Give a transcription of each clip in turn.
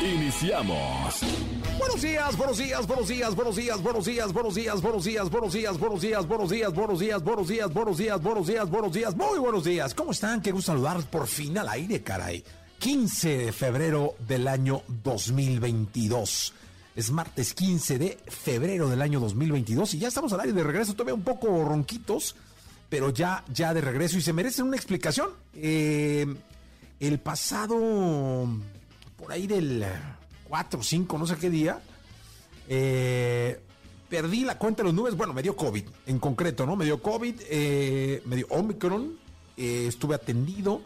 Iniciamos. Buenos días, buenos días, buenos días, buenos días, buenos días, buenos días, buenos días, buenos días, buenos días, buenos días, buenos días, buenos días, buenos días, buenos días, buenos días, muy buenos días. ¿Cómo están? Qué gusto saludarlos por fin al aire, caray. 15 de febrero del año 2022. Es martes 15 de febrero del año 2022 y ya estamos al aire de regreso, todavía un poco ronquitos, pero ya, ya de regreso y se merecen una explicación. el pasado, por ahí del 4, 5, no sé qué día, eh, perdí la cuenta de los nubes. Bueno, me dio COVID en concreto, ¿no? Me dio COVID, eh, me dio Omicron, eh, estuve atendido,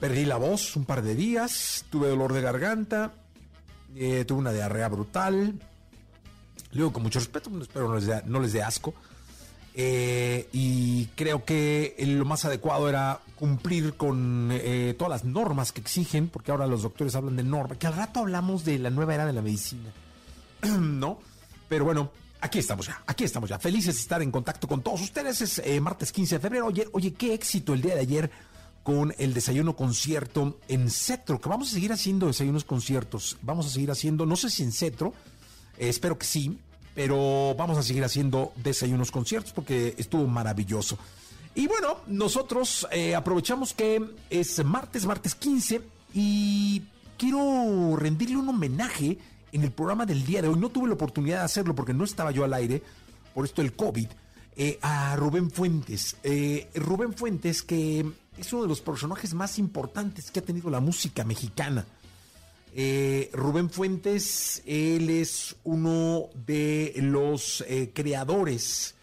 perdí la voz un par de días, tuve dolor de garganta, tuve una diarrea brutal. Le digo con mucho respeto, espero no les no les dé asco. y creo que lo más adecuado era cumplir con todas las normas que exigen, porque ahora los doctores hablan de normas, que al rato hablamos de la nueva era de la medicina. ¿no? Pero bueno, aquí estamos ya, aquí estamos ya. Felices de estar en contacto con todos ustedes. Es eh, martes 15 de febrero. Oye, oye, qué éxito el día de ayer con el desayuno concierto en Cetro, que vamos a seguir haciendo desayunos conciertos. Vamos a seguir haciendo, no sé si en Cetro, eh, espero que sí, pero vamos a seguir haciendo desayunos conciertos porque estuvo maravilloso. Y bueno, nosotros eh, aprovechamos que es martes, martes 15, y quiero rendirle un homenaje en el programa del día de hoy, no tuve la oportunidad de hacerlo porque no estaba yo al aire, por esto el COVID, eh, a Rubén Fuentes. Eh, Rubén Fuentes, que es uno de los personajes más importantes que ha tenido la música mexicana. Eh, Rubén Fuentes, él es uno de los creadores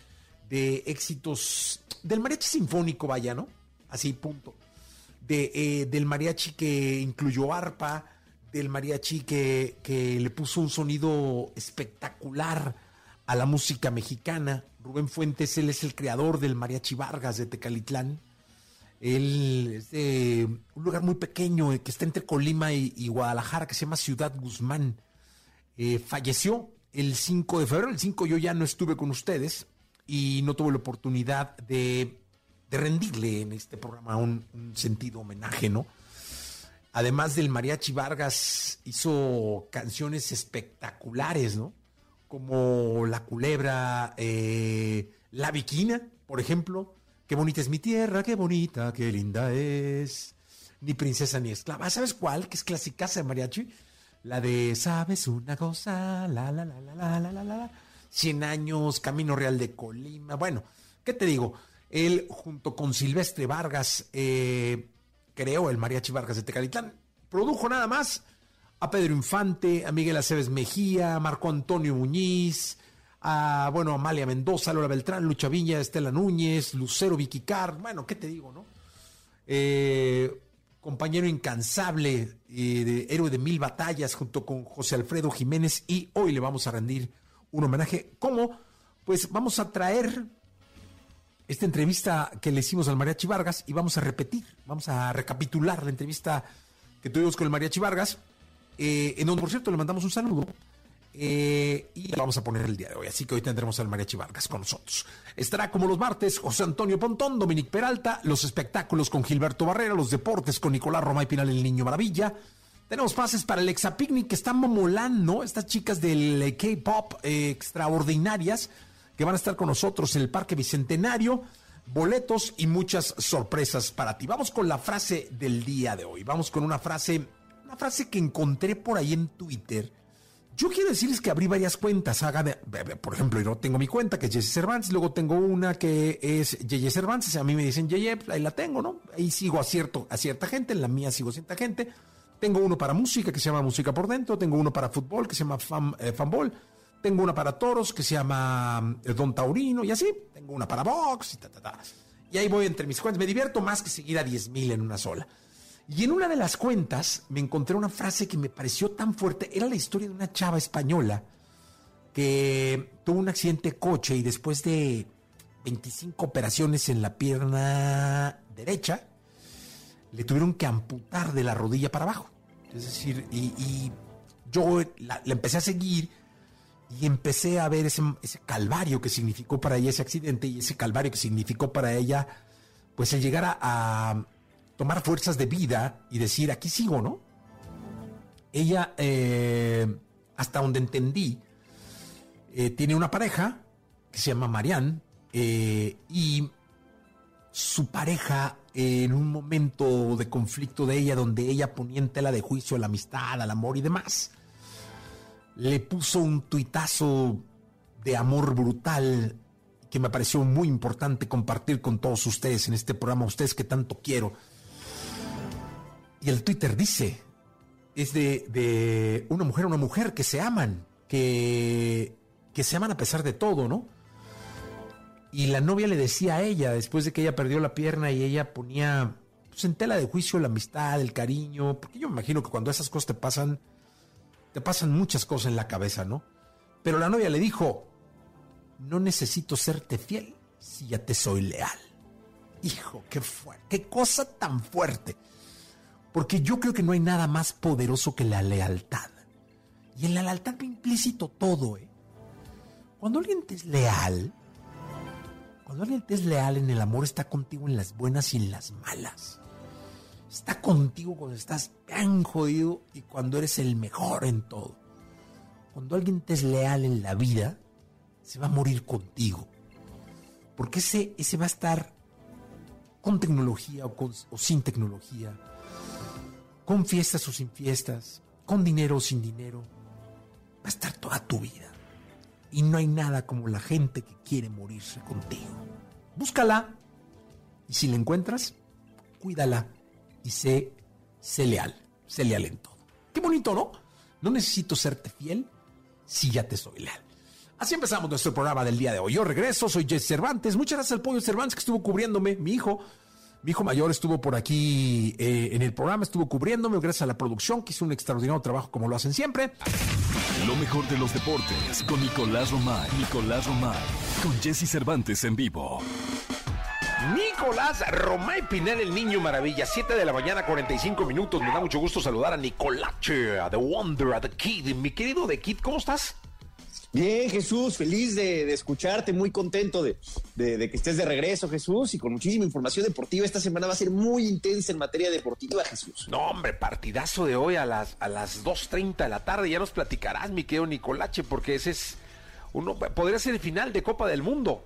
de éxitos del mariachi sinfónico, vaya, ¿no? Así, punto. De, del mariachi que incluyó arpa, del mariachi que, que le puso un sonido espectacular a la música mexicana. Rubén Fuentes, él es el creador del mariachi Vargas de Tecalitlán. Él es de un lugar muy pequeño eh, que está entre Colima y, Guadalajara, que se llama Ciudad Guzmán. Eh, falleció el 5 de febrero. El 5 yo ya no estuve con ustedes y no tuve la oportunidad de, rendirle en este programa un, sentido homenaje, ¿no? Además del mariachi Vargas hizo canciones espectaculares, ¿no? Como La Culebra, eh, La Viquina, por ejemplo. Qué bonita es mi tierra, qué bonita, qué linda es. Ni princesa ni esclava. ¿Sabes cuál? Que es clasicaza de mariachi. La de, ¿sabes una cosa? La, la, la, la, la, la, la, la. Cien años, Camino Real de Colima. Bueno, ¿qué te digo? Él junto con Silvestre Vargas eh, creó el Mariachi Vargas de Tecalitlán. Produjo nada más a Pedro Infante, a Miguel Aceves Mejía, a Marco Antonio Muñiz, a, bueno, Amalia Mendoza, Laura Beltrán, Lucha Viña, Estela Núñez, Lucero Viquicar, bueno, ¿qué te digo, no? Eh, compañero incansable, eh, de, héroe de mil batallas, junto con José Alfredo Jiménez, y hoy le vamos a rendir un homenaje. ¿Cómo? Pues vamos a traer esta entrevista que le hicimos al Mariachi Vargas y vamos a repetir, vamos a recapitular la entrevista que tuvimos con el Mariachi Vargas, eh, en donde por cierto le mandamos un saludo eh, y lo vamos a poner el día de hoy. Así que hoy tendremos al Mariachi Vargas con nosotros. Estará como los martes José Antonio Pontón, Dominic Peralta, los espectáculos con Gilberto Barrera, los deportes con Nicolás Roma y Pinal el Niño Maravilla. Tenemos pases para el Exapicnic que están momolando estas chicas del K-pop eh, extraordinarias que van a estar con nosotros en el Parque Bicentenario. Boletos y muchas sorpresas para ti. Vamos con la frase del día de hoy. Vamos con una frase, una frase que encontré por ahí en Twitter. Yo quiero decirles que abrí varias cuentas. Hagan, por ejemplo, yo tengo mi cuenta que es Jesse Cervantes, luego tengo una que es Yeye Cervantes. A mí me dicen Yeye, pues, ahí la tengo, ¿no? Ahí sigo a, cierto, a cierta gente, en la mía sigo a cierta gente. Tengo uno para música que se llama Música por Dentro, tengo uno para fútbol que se llama fan, eh, Fanball tengo una para toros que se llama eh, Don Taurino y así. Tengo una para box y ta, ta, ta. Y ahí voy entre mis cuentas. Me divierto más que seguir a 10 mil en una sola. Y en una de las cuentas me encontré una frase que me pareció tan fuerte. Era la historia de una chava española que tuvo un accidente de coche y después de 25 operaciones en la pierna derecha, le tuvieron que amputar de la rodilla para abajo. Es decir, y, yo la, empecé a seguir y empecé a ver ese, ese, calvario que significó para ella ese accidente y ese calvario que significó para ella, pues el llegar a, tomar fuerzas de vida y decir, aquí sigo, ¿no? Ella, eh, hasta donde entendí, eh, tiene una pareja que se llama Marianne eh, y su pareja en un momento de conflicto de ella donde ella ponía en tela de juicio la amistad, al amor y demás, le puso un tuitazo de amor brutal que me pareció muy importante compartir con todos ustedes en este programa, ustedes que tanto quiero. Y el Twitter dice, es de, de una mujer una mujer que se aman, que que se aman a pesar de todo, ¿no? Y la novia le decía a ella, después de que ella perdió la pierna y ella ponía pues, en tela de juicio la amistad, el cariño, porque yo me imagino que cuando esas cosas te pasan, te pasan muchas cosas en la cabeza, ¿no? Pero la novia le dijo, no necesito serte fiel si ya te soy leal. Hijo, qué fuerte, qué cosa tan fuerte. Porque yo creo que no hay nada más poderoso que la lealtad. Y en la lealtad implícito todo, ¿eh? Cuando alguien te es leal, cuando alguien te es leal en el amor, está contigo en las buenas y en las malas. Está contigo cuando estás tan jodido y cuando eres el mejor en todo. Cuando alguien te es leal en la vida, se va a morir contigo. Porque ese, ese va a estar con tecnología o, o sin tecnología, con fiestas o sin fiestas, con dinero o sin dinero. Va a estar toda tu vida. Y no hay nada como la gente que quiere morirse contigo. Búscala y si la encuentras, cuídala y sé, sé leal, sé leal en todo. Qué bonito, ¿no? No necesito serte fiel si ya te soy leal. Así empezamos nuestro programa del día de hoy. Yo regreso, soy Jesse Cervantes. Muchas gracias al Pollo Cervantes que estuvo cubriéndome, mi hijo. Mi hijo mayor estuvo por aquí eh, en el programa, estuvo cubriéndome, gracias a la producción, que hizo un extraordinario trabajo como lo hacen siempre. Lo mejor de los deportes con Nicolás Romay. Nicolás Romay. Con Jesse Cervantes en vivo. Nicolás Romay Pinel, el niño maravilla. 7 de la mañana, 45 minutos. Me da mucho gusto saludar a Nicolache, a The Wonder, a The Kid. Mi querido The Kid, ¿cómo estás? Bien, Jesús, feliz de, escucharte, muy contento de, que estés de regreso, Jesús, y con muchísima información deportiva. Esta semana va a ser muy intensa en materia deportiva, Jesús. No, hombre, partidazo de hoy a las, a las 2.30 de la tarde. Ya nos platicarás, mi querido Nicolache, porque ese es uno, podría ser el final de Copa del Mundo.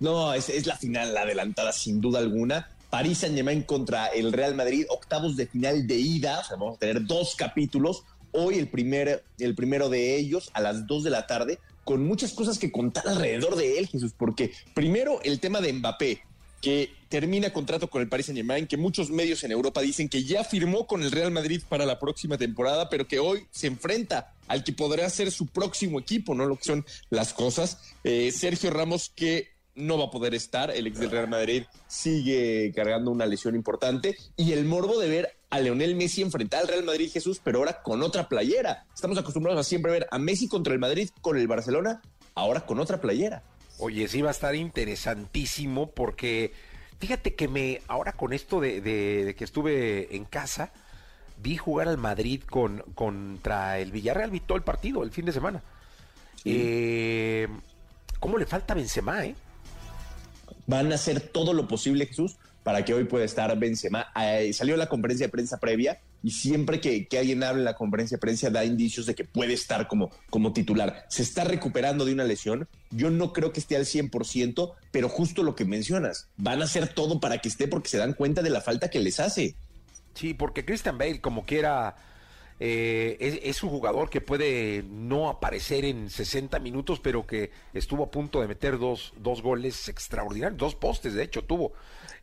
No, es, es la final, la adelantada, sin duda alguna. París Saint-Germain contra el Real Madrid, octavos de final de ida, o sea, vamos a tener dos capítulos hoy el, primer, el primero de ellos a las 2 de la tarde, con muchas cosas que contar alrededor de él, Jesús, porque primero el tema de Mbappé, que termina contrato con el Paris Saint Germain, que muchos medios en Europa dicen que ya firmó con el Real Madrid para la próxima temporada, pero que hoy se enfrenta al que podrá ser su próximo equipo, ¿no? Lo que son las cosas. Eh, Sergio Ramos, que no va a poder estar, el ex del Real Madrid sigue cargando una lesión importante, y el morbo de ver a Leonel Messi enfrentar al Real Madrid Jesús, pero ahora con otra playera. Estamos acostumbrados a siempre ver a Messi contra el Madrid con el Barcelona, ahora con otra playera. Oye, sí va a estar interesantísimo porque fíjate que me, ahora con esto de, que estuve en casa, vi jugar al Madrid con, contra el Villarreal, vi todo el partido el fin de semana. Eh, ¿Cómo le falta Benzema, eh? Van a hacer todo lo posible, Jesús, para que hoy pueda estar Benzema. Eh, salió la conferencia de prensa previa y siempre que, alguien habla en la conferencia de prensa da indicios de que puede estar como, como titular. Se está recuperando de una lesión. Yo no creo que esté al 100%, pero justo lo que mencionas, van a hacer todo para que esté porque se dan cuenta de la falta que les hace. Sí, porque Christian Bale, como quiera eh, es, un jugador que puede no aparecer en 60 minutos, pero que estuvo a punto de meter dos, dos goles extraordinarios, dos postes, de hecho, tuvo.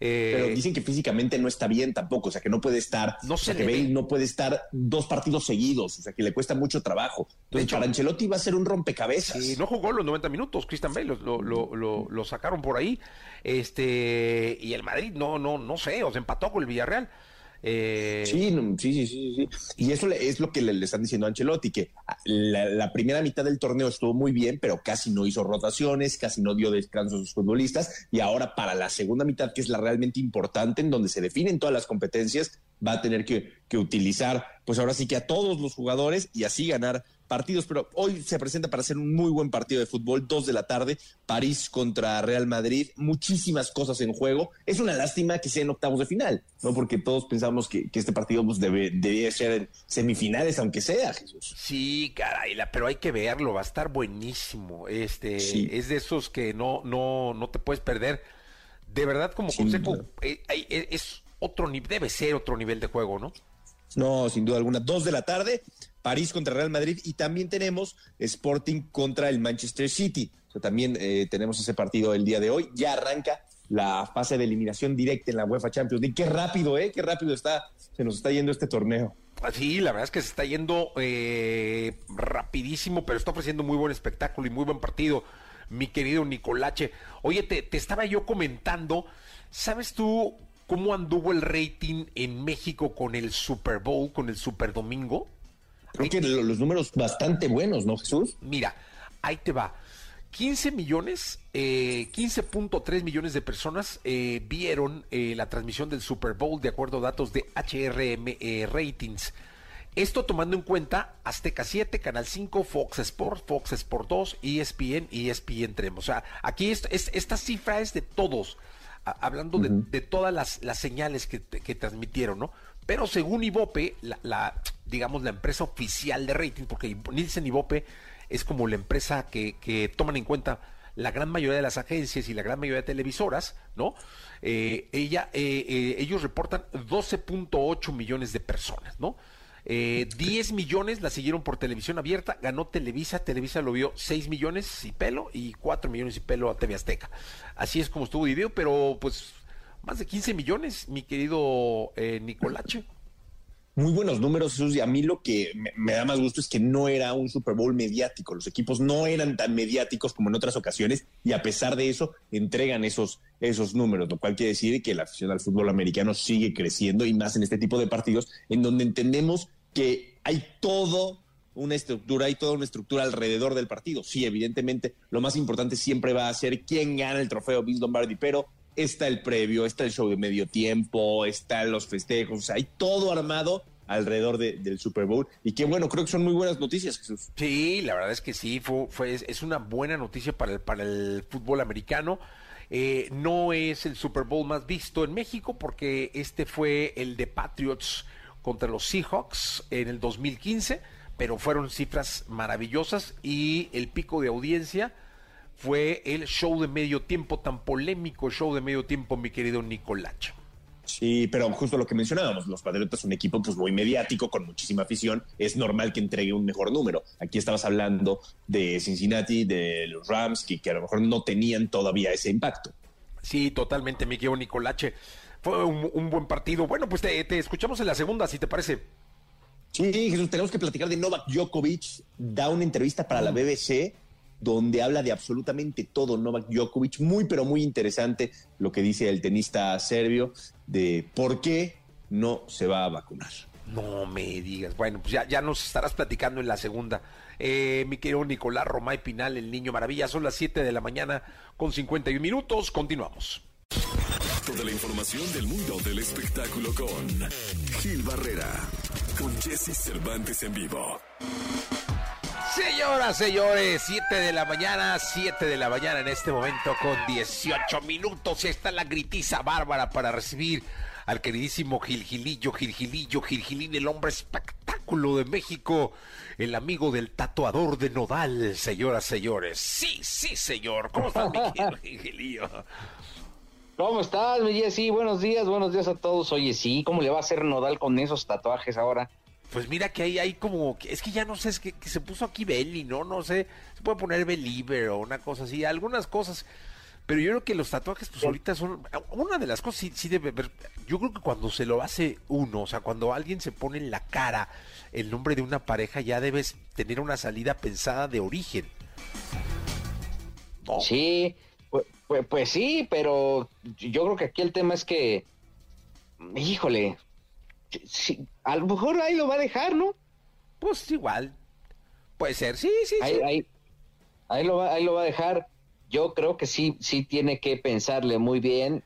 Eh, pero dicen que físicamente no está bien tampoco, o sea, que no puede estar, no se que no puede estar dos partidos seguidos, o sea, que le cuesta mucho trabajo. Entonces, para Ancelotti va a ser un rompecabezas. Y no jugó los 90 minutos, Cristian Bale, lo, lo, lo, sacaron por ahí. Este, y el Madrid, no, no, no sé, o se empató con el Villarreal. Eh, sí, sí, sí, sí, sí. Y eso es lo que le, están diciendo a Ancelotti, que la, primera mitad del torneo estuvo muy bien, pero casi no hizo rotaciones, casi no dio descanso a sus futbolistas. Y ahora para la segunda mitad, que es la realmente importante, en donde se definen todas las competencias, va a tener que utilizar, pues ahora sí que a todos los jugadores y así ganar partidos, pero hoy se presenta para ser un muy buen partido de fútbol, dos de la tarde, París contra Real Madrid, muchísimas cosas en juego. Es una lástima que sea en octavos de final, ¿no? Porque todos pensamos que, este partido pues, debe, debía ser en semifinales, aunque sea, Jesús. Sí, caray, pero hay que verlo, va a estar buenísimo. Este, es de esos que no, no, no te puedes perder. De verdad, como consejo, eh, eh, es otro debe ser otro nivel de juego, ¿no? No, sin duda alguna. Dos de la tarde, París contra Real Madrid y también tenemos Sporting contra el Manchester City. O sea, también eh, tenemos ese partido el día de hoy. Ya arranca la fase de eliminación directa en la UEFA Champions League. Qué rápido, ¿eh? Qué rápido está, se nos está yendo este torneo. Ah, sí, la verdad es que se está yendo eh, rapidísimo, pero está ofreciendo muy buen espectáculo y muy buen partido, mi querido Nicolache. Oye, te estaba yo comentando, ¿sabes tú cómo anduvo el rating en México con el Super Bowl, con el Super Domingo? Creo que los números bastante buenos, ¿no, Jesús? Mira, ahí te va. 15 millones, eh, 15.3 millones de personas eh, vieron eh, la transmisión del Super Bowl de acuerdo a datos de HRM eh, Ratings. Esto tomando en cuenta Azteca 7, Canal 5, Fox Sports, Fox Sport 2, ESPN y ESPN 3. O sea, aquí es, esta cifra es de todos, hablando de, todas las, las señales que, que transmitieron, ¿no? Pero según Ibope, la, digamos la empresa oficial de rating, porque Nielsen Ibope es como la empresa que, que toman en cuenta la gran mayoría de las agencias y la gran mayoría de televisoras, ¿no? Eh, ella, eh, eh, ellos reportan 12.8 millones de personas, ¿no? 10 millones la siguieron por televisión abierta, ganó Televisa, Televisa lo vio 6 millones y pelo y 4 millones y pelo a TV Azteca. Así es como estuvo dividido, pero pues más de 15 millones, mi querido eh, Nicolache. Muy buenos números, Jesús, y a mí lo que me, da más gusto es que no era un Super Bowl mediático. Los equipos no eran tan mediáticos como en otras ocasiones, y a pesar de eso, entregan esos, esos números, lo cual quiere decir que la afición al fútbol americano sigue creciendo, y más en este tipo de partidos, en donde entendemos que hay todo una estructura, hay toda una estructura alrededor del partido. Sí, evidentemente, lo más importante siempre va a ser quién gana el trofeo Bill Lombardi, pero está el previo, está el show de medio tiempo, están los festejos, o sea, hay todo armado alrededor del Super Bowl. Y qué bueno, creo que son muy buenas noticias, Jesús. Sí, la verdad es que sí, fue, fue es una buena noticia para el, para el fútbol americano. Eh, no es el Super Bowl más visto en México porque este fue el de Patriots contra los Seahawks en el 2015, pero fueron cifras maravillosas y el pico de audiencia fue el show de medio tiempo, tan polémico show de medio tiempo, mi querido Nicolacho. Sí, pero justo lo que mencionábamos, los Patriotas un equipo pues muy mediático, con muchísima afición, es normal que entregue un mejor número. Aquí estabas hablando de Cincinnati, de los Rams, que, a lo mejor no tenían todavía ese impacto. Sí, totalmente, mi querido Nicolache. Fue un, buen partido. Bueno, pues te, te, escuchamos en la segunda, si te parece. Sí, Jesús, tenemos que platicar de Novak Djokovic. Da una entrevista para la mm. BBC donde habla de absolutamente todo Novak Djokovic, muy pero muy interesante lo que dice el tenista serbio de por qué no se va a vacunar. No me digas. Bueno, pues ya, ya nos estarás platicando en la segunda. Eh, mi querido Nicolás Romay Pinal, el niño maravilla, son las 7 de la mañana con 51 minutos. Continuamos. Toda la información del mundo del espectáculo con Gil Barrera, con Jesse Cervantes en vivo. Señoras, señores, 7 de la mañana, 7 de la mañana en este momento con 18 minutos. Está la gritiza bárbara para recibir al queridísimo Gilgilillo, Gilgilillo, Gilgilín, el hombre espectáculo de México, el amigo del tatuador de Nodal, señoras, señores. Sí, sí, señor. ¿Cómo estás, mi Gilgilillo? ¿Cómo estás, mi Sí, buenos días, buenos días a todos. Oye, sí, ¿cómo le va a hacer Nodal con esos tatuajes ahora? Pues mira que ahí hay como, es que ya no sé, es que, se puso aquí Belly, ¿no? No sé, se puede poner Believer o una cosa así, algunas cosas. Pero yo creo que los tatuajes, pues ahorita son, una de las cosas sí, sí debe ver, yo creo que cuando se lo hace uno, o sea, cuando alguien se pone en la cara el nombre de una pareja, ya debes tener una salida pensada de origen. Sí, pues, pues, pues sí, pero yo creo que aquí el tema es que, híjole, sí, a lo mejor ahí lo va a dejar, ¿no? Pues igual. Puede ser, sí, sí, ahí, sí. Ahí, ahí, lo va, ahí lo va a dejar. Yo creo que sí, sí tiene que pensarle muy bien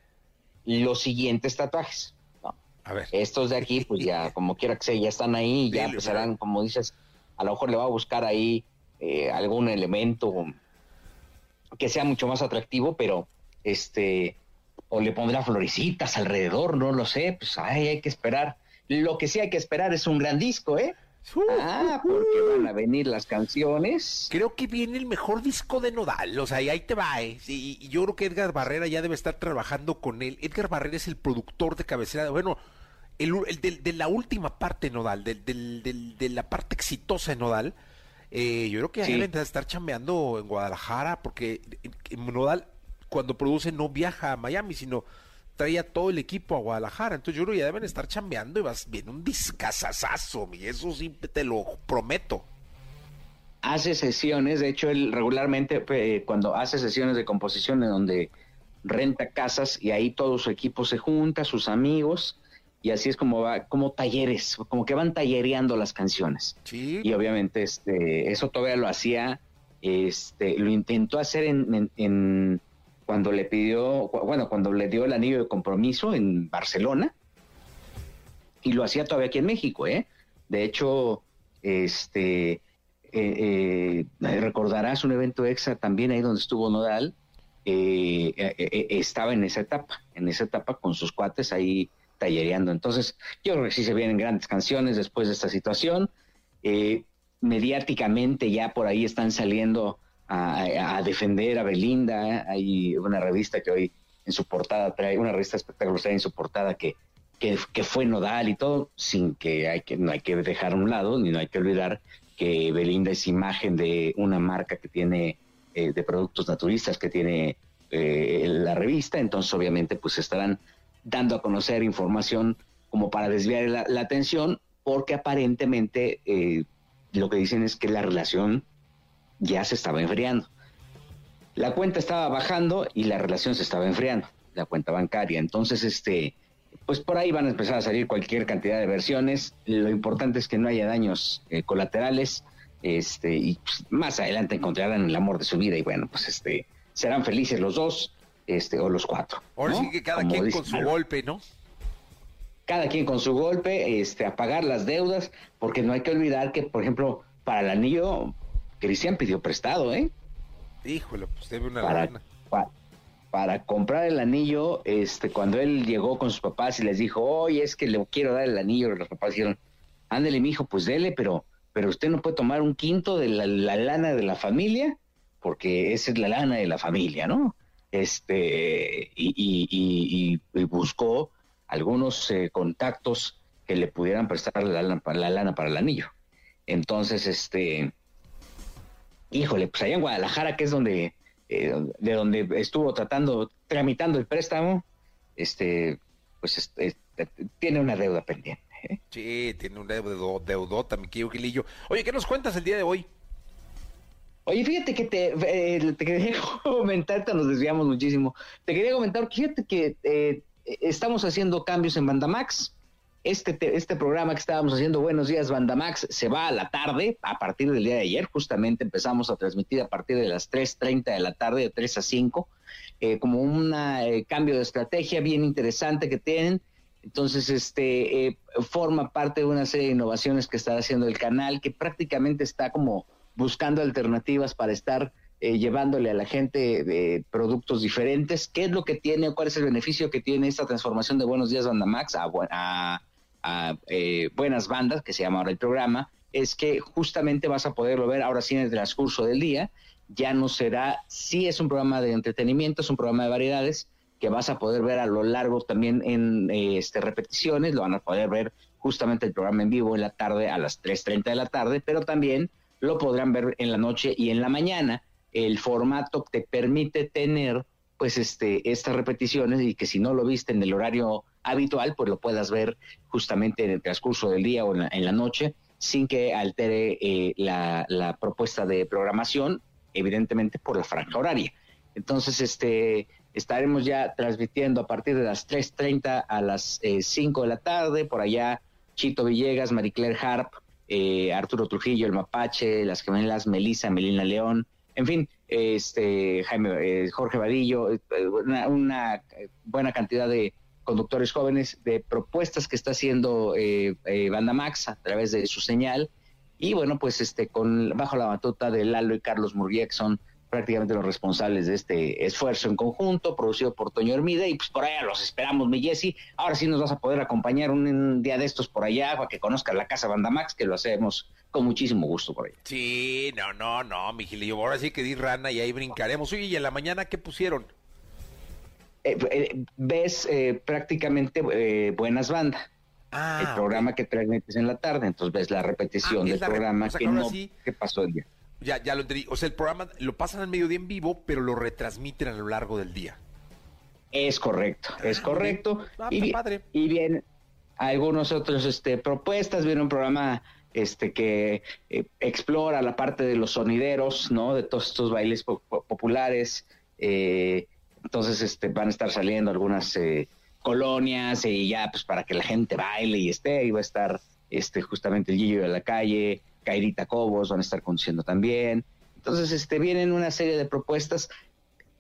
los siguientes tatuajes. ¿no? A ver. Estos de aquí, pues ya, como quiera que sea, ya están ahí, ya empezarán, como dices, a lo mejor le va a buscar ahí eh, algún elemento que sea mucho más atractivo, pero este, o le pondrá florecitas alrededor, no lo sé, pues ay, hay que esperar. Lo que sí hay que esperar es un gran disco, ¿eh? Uh, Ah, porque van a venir las canciones. Creo que viene el mejor disco de Nodal, o sea, y ahí te va, ¿eh? Sí, y yo creo que Edgar Barrera ya debe estar trabajando con él. Edgar Barrera es el productor de cabecera, bueno, el, el del- de, la última parte de Nodal, del, del- del- de la parte exitosa de Nodal. Eh, yo creo que Sí. deben de estar chambeando en Guadalajara, porque en- en Nodal, cuando produce, no viaja a Miami, sino trae a todo el equipo a Guadalajara. Entonces yo creo que ya deben estar chambeando y vas viene un discazazazo, y eso sí te lo prometo. hace sesiones, de hecho él regularmente eh, cuando hace sesiones de composición en donde renta casas y ahí todo su equipo se junta, sus amigos, y así es como va, como talleres, como que van tallereando las canciones. Sí, Y obviamente este, eso todavía lo hacía, este, lo intentó hacer en, en- en- cuando le pidió, bueno, cuando le dio el anillo de compromiso en Barcelona, y lo hacía todavía aquí en México, ¿eh? De hecho, este, eh, eh, recordarás un evento extra también ahí donde estuvo Nodal, eh, eh, eh, estaba en esa etapa, en esa etapa con sus cuates ahí tallereando. Entonces, yo creo que sí se vienen grandes canciones después de esta situación. Eh, mediáticamente ya por ahí están saliendo a, defender a Belinda. Hay una revista que hoy en su portada trae, una revista de espectáculos trae en su portada que, que, que fue nodal y todo, sin que hay que, no hay que dejar a un lado, ni no hay que olvidar que Belinda es imagen de una marca que tiene eh, de productos naturistas que tiene eh, la revista, entonces obviamente pues estarán dando a conocer información como para desviar la, la atención, porque aparentemente eh, lo que dicen es que la relación ya se estaba enfriando. La cuenta estaba bajando y la relación se estaba enfriando, la cuenta bancaria. Entonces, este, pues por ahí van a empezar a salir cualquier cantidad de versiones. Lo importante es que no haya daños eh, colaterales, este, y pues, más adelante encontrarán el amor de su vida y bueno, pues este, serán felices los dos, este, o los cuatro. Ahora ¿no? sí que cada Como quien dice con su golpe, ¿no? cada quien con su golpe, este, a pagar las deudas, porque no hay que olvidar que, por ejemplo, para el anillo, Cristian pidió prestado, ¿eh? Híjole, pues debe una Para, pa- para comprar el anillo, este, cuando él llegó con sus papás y les dijo, oye, es que le quiero dar el anillo, los papás dijeron, ándele, mijo, pues dele, pero, pero usted no puede tomar un quinto de la, la lana de la familia, porque esa es la lana de la familia, ¿no? Este, y, y- y- y- y buscó algunos eh, contactos que le pudieran prestar la lana, para- la lana para el anillo. Entonces, este, híjole, pues allá en Guadalajara, que es donde, eh, de donde estuvo tratando, tramitando el préstamo, este, pues este, tiene una deuda pendiente. ¿eh? Sí, tiene un deudo, deudota, mi querido Gilillo. Oye, ¿qué nos cuentas el día de hoy? Oye, fíjate que te, eh, te quería comentar, te nos desviamos muchísimo. Te quería comentar, fíjate que estamos haciendo cambios en Bandamax. Este, te- este programa que estábamos haciendo, Buenos Días Bandamax, se va a la tarde, a partir del día de ayer. Justamente empezamos a transmitir a partir de las 3.30 de la tarde, de 3 a 5, eh, como un cambio de estrategia bien interesante que tienen. Entonces, este eh, forma parte de una serie de innovaciones que está haciendo el canal, que prácticamente está como buscando alternativas para estar eh, llevándole a la gente eh, productos diferentes. ¿Qué es lo que tiene o cuál es el beneficio que tiene esta transformación de Buenos Días Banda Max a, a- eh, Buenas Bandas, que se llama ahora el programa? Es que justamente vas a poderlo ver ahora sí en el transcurso del día. Ya no será, sí es un programa de entretenimiento, es un programa de variedades que vas a poder ver a lo largo también en eh, este, repeticiones, lo van a poder ver justamente el programa en vivo en la tarde a las 3.30 de la tarde, pero también lo podrán ver en la noche y en la mañana. El formato te permite tener pues este estas repeticiones y que si no lo viste en el horario habitual, pues lo puedas ver justamente en el transcurso del día o en la, en la noche sin que altere eh, la, propuesta de programación, evidentemente por la franja horaria. Entonces, este estaremos ya transmitiendo a partir de las 3.30 a las eh, 5 de la tarde, por allá Chito Villegas, Marie Claire Harp, eh, Arturo Trujillo, el Mapache, las gemelas Melissa, Melina León, en fin, este Jaime, eh, Jorge Vadillo, eh, una, una, buena cantidad de conductores jóvenes, de propuestas que está haciendo eh, Banda Max a través de su señal, y bueno, pues este con bajo la batuta de Lalo y Carlos Murguía, que son prácticamente los responsables de este esfuerzo en conjunto, producido por Toño Hermida, y pues por allá los esperamos, mi Jessy. Ahora sí nos vas a poder acompañar un, día de estos por allá, para que conozcas la Casa Bandamax, que lo hacemos con muchísimo gusto por allá. Sí, no, no, no, mi Gilillo, ahora sí que di rana y ahí brincaremos. Oye, ¿y en la mañana qué pusieron? Eh, eh, ves eh, prácticamente buenas bandas. Ah, el programa que transmites en la tarde, entonces ves la repetición ah, del programa que no, que pasó el día. Ya, ya lo entendí. O sea, el programa lo pasan al mediodía en vivo, pero lo retransmiten a lo largo del día. Es correcto, ah, es correcto. Ah, y, padre. y bien, algunos otros este, propuestas, viene un programa este que eh, explora la parte de los sonideros, ¿no? De todos estos bailes populares. Eh, entonces, este, van a estar saliendo algunas eh, colonias y ya, pues, para que la gente baile y esté, ahí va a estar, este, justamente el Gillo de la calle, Cairita Cobos van a estar conduciendo también. Entonces, este, vienen una serie de propuestas.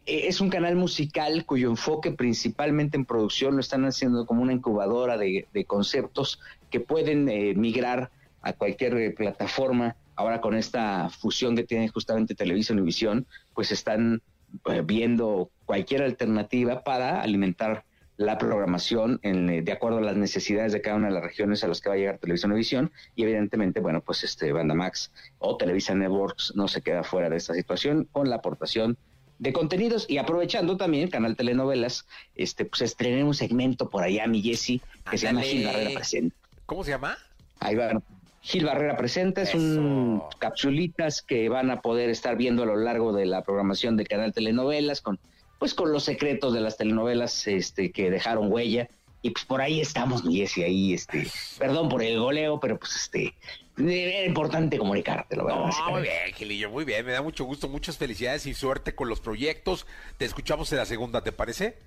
Eh, es un canal musical cuyo enfoque principalmente en producción lo están haciendo como una incubadora de, conceptos que pueden eh, migrar a cualquier eh, plataforma. Ahora con esta fusión que tiene justamente Televisión y Visión, pues están viendo cualquier alternativa para alimentar la programación en, eh, de acuerdo a las necesidades de cada una de las regiones a las que va a llegar Televisión y Visión y evidentemente, bueno, pues este Banda Max o Televisa Networks no se queda fuera de esta situación con la aportación de contenidos y aprovechando también Canal Telenovelas, este pues estrené un segmento por allá mi Jessy que se llama Gil Barrera Presenta. ¿Cómo se llama? Ahí va. Gil Barrera Presenta es un capsulitas que van a poder estar viendo a lo largo de la programación de Canal Telenovelas con pues con los secretos de las telenovelas este, que dejaron huella. Y pues por ahí estamos, y ahí, este, perdón por el goleo, pero pues este, era importante comunicarte, lo No, muy bien, Gilillo, muy bien, me da mucho gusto, muchas felicidades y suerte con los proyectos. Te escuchamos en la segunda, ¿te parece?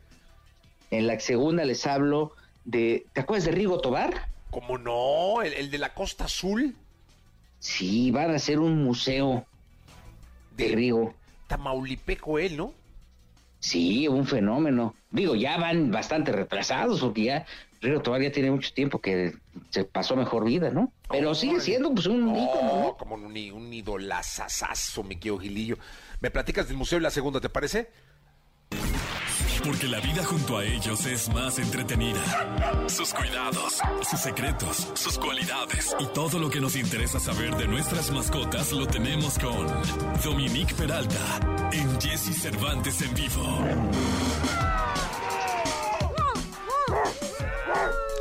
En la segunda les hablo de, ¿te acuerdas de Rigo Tobar? ¿Cómo no? ¿El, el de la Costa Azul? Sí, van a hacer un museo de, de Rigo. Tamaulipeco él, ¿no? Sí, un fenómeno. Digo, ya van bastante retrasados porque ya Río todavía tiene mucho tiempo que se pasó mejor vida, ¿no? Pero sigue siendo pues un ícono, ¿no? Como un, un idolazazazo, mi querido Gilillo. ¿Me platicas del museo y la segunda, te parece? Porque la vida junto a ellos es más entretenida. Sus cuidados, sus secretos, sus cualidades y todo lo que nos interesa saber de nuestras mascotas lo tenemos con Dominique Peralta en Jesse Cervantes en vivo.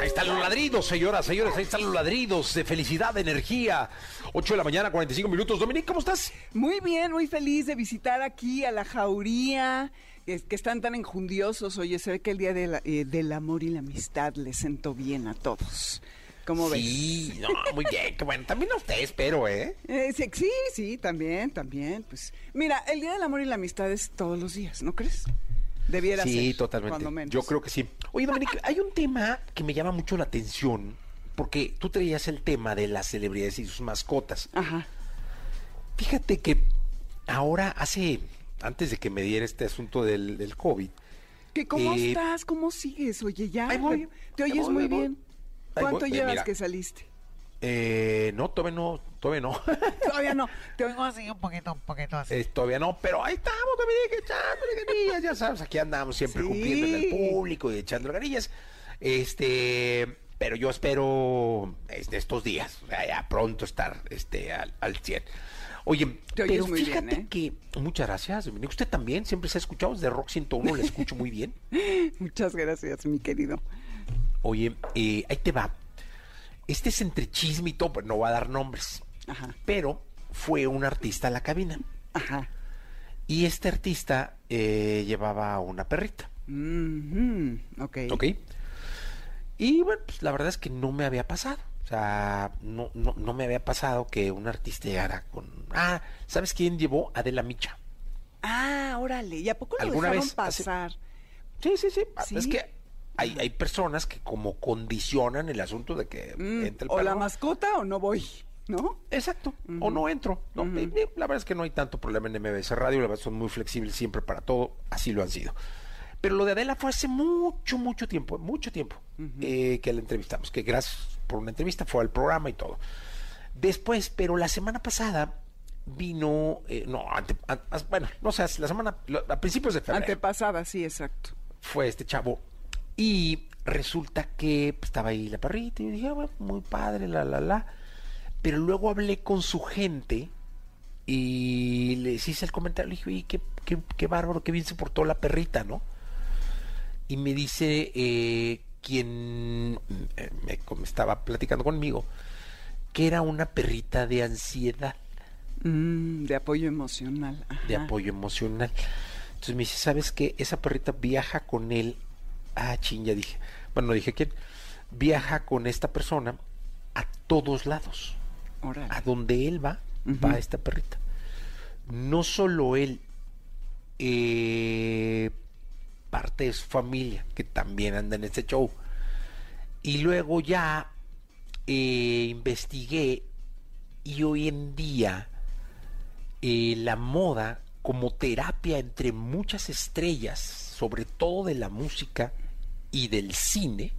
Ahí están los ladridos, señoras, señores, ahí están los ladridos de felicidad, de energía. 8 de la mañana, 45 minutos. Dominique, ¿cómo estás? Muy bien, muy feliz de visitar aquí a la jauría que, están tan enjundiosos. Oye, se ve que el día eh, del amor y la amistad les sentó bien a todos. ¿Cómo ves? Sí, no, muy bien, qué bueno. También a ustedes, espero, ¿eh? ¿eh? sí, sí, sí, también, también. Pues mira, el día del amor y la amistad es todos los días, ¿no crees? Debiera ser. Sí, totalmente. Yo creo que sí. Oye, Dominique, hay un tema que me llama mucho la atención, porque tú traías el tema de las celebridades y sus mascotas. Ajá. Fíjate que ahora hace antes de que me diera este asunto del, del COVID. ¿Qué, ¿Cómo eh, estás? ¿Cómo sigues? Oye, ya. te oyes muy bien. ¿Cuánto llevas que saliste? Eh, no, todavía no, todavía no. todavía no. Te oigo así un poquito, un poquito así. Eh, todavía no, pero ahí estamos, ganillas, ya sabes, aquí andamos siempre cumpliendo en el público y echando ganillas. Este, pero yo espero este, estos días, ya pronto estar este, al, al 100. Oye, pero fíjate ¿eh? que muchas gracias. Usted también siempre se ha escuchado desde Rock 101, le escucho muy bien. muchas gracias, mi querido. Oye, eh, ahí te va. Este es entre chisme y todo, pero no va a dar nombres. Ajá. Pero fue un artista a la cabina. Ajá. Y este artista eh, llevaba una perrita. Ok. Ok. Y bueno, pues la verdad es que no me había pasado. O sea, no, no, no me había pasado que un artista llegara con... Ah, ¿sabes quién llevó? Adela Micha. Ah, órale. ¿Y a poco lo ¿Alguna dejaron vez pasar? Sí, sí, sí, Es que Hay, hay personas que como condicionan el asunto de que Mm, entre el o la mascota o no voy, ¿no? Exacto, o no entro. ¿no? Y, y la verdad es que no hay tanto problema en MBS Radio, la verdad son muy flexibles siempre para todo, así lo han sido. Pero lo de Adela fue hace mucho, mucho tiempo, mucho tiempo eh, que la entrevistamos, que gracias por una entrevista fue al programa y todo. Después, pero la semana pasada vino, eh, no, ante- an- as- bueno, no sé, la semana, a principios de febrero Antepasada, sí, exacto. fue este chavo y resulta que pues, estaba ahí la perrita y yo dije, "Ah, bueno, muy padre, la, la, la. Pero luego hablé con su gente y les hice el comentario, le dije, oye, qué, qué, qué bárbaro, qué bien se portó la perrita, ¿no? Y me dice eh, quien eh, me, me estaba platicando conmigo que era una perrita de ansiedad Mm, de apoyo emocional. de apoyo emocional. Entonces me dice, ¿sabes qué? Esa perrita viaja con él. Ah, ching, ya dije. Bueno, no dije quién. Viaja con esta persona a todos lados. Órale. A donde él va, va esta perrita. No solo él, eh, parte de su familia, que también anda en este show. Y luego ya eh, investigué y hoy en día eh, la moda como terapia entre muchas estrellas, sobre todo de la música y del cine,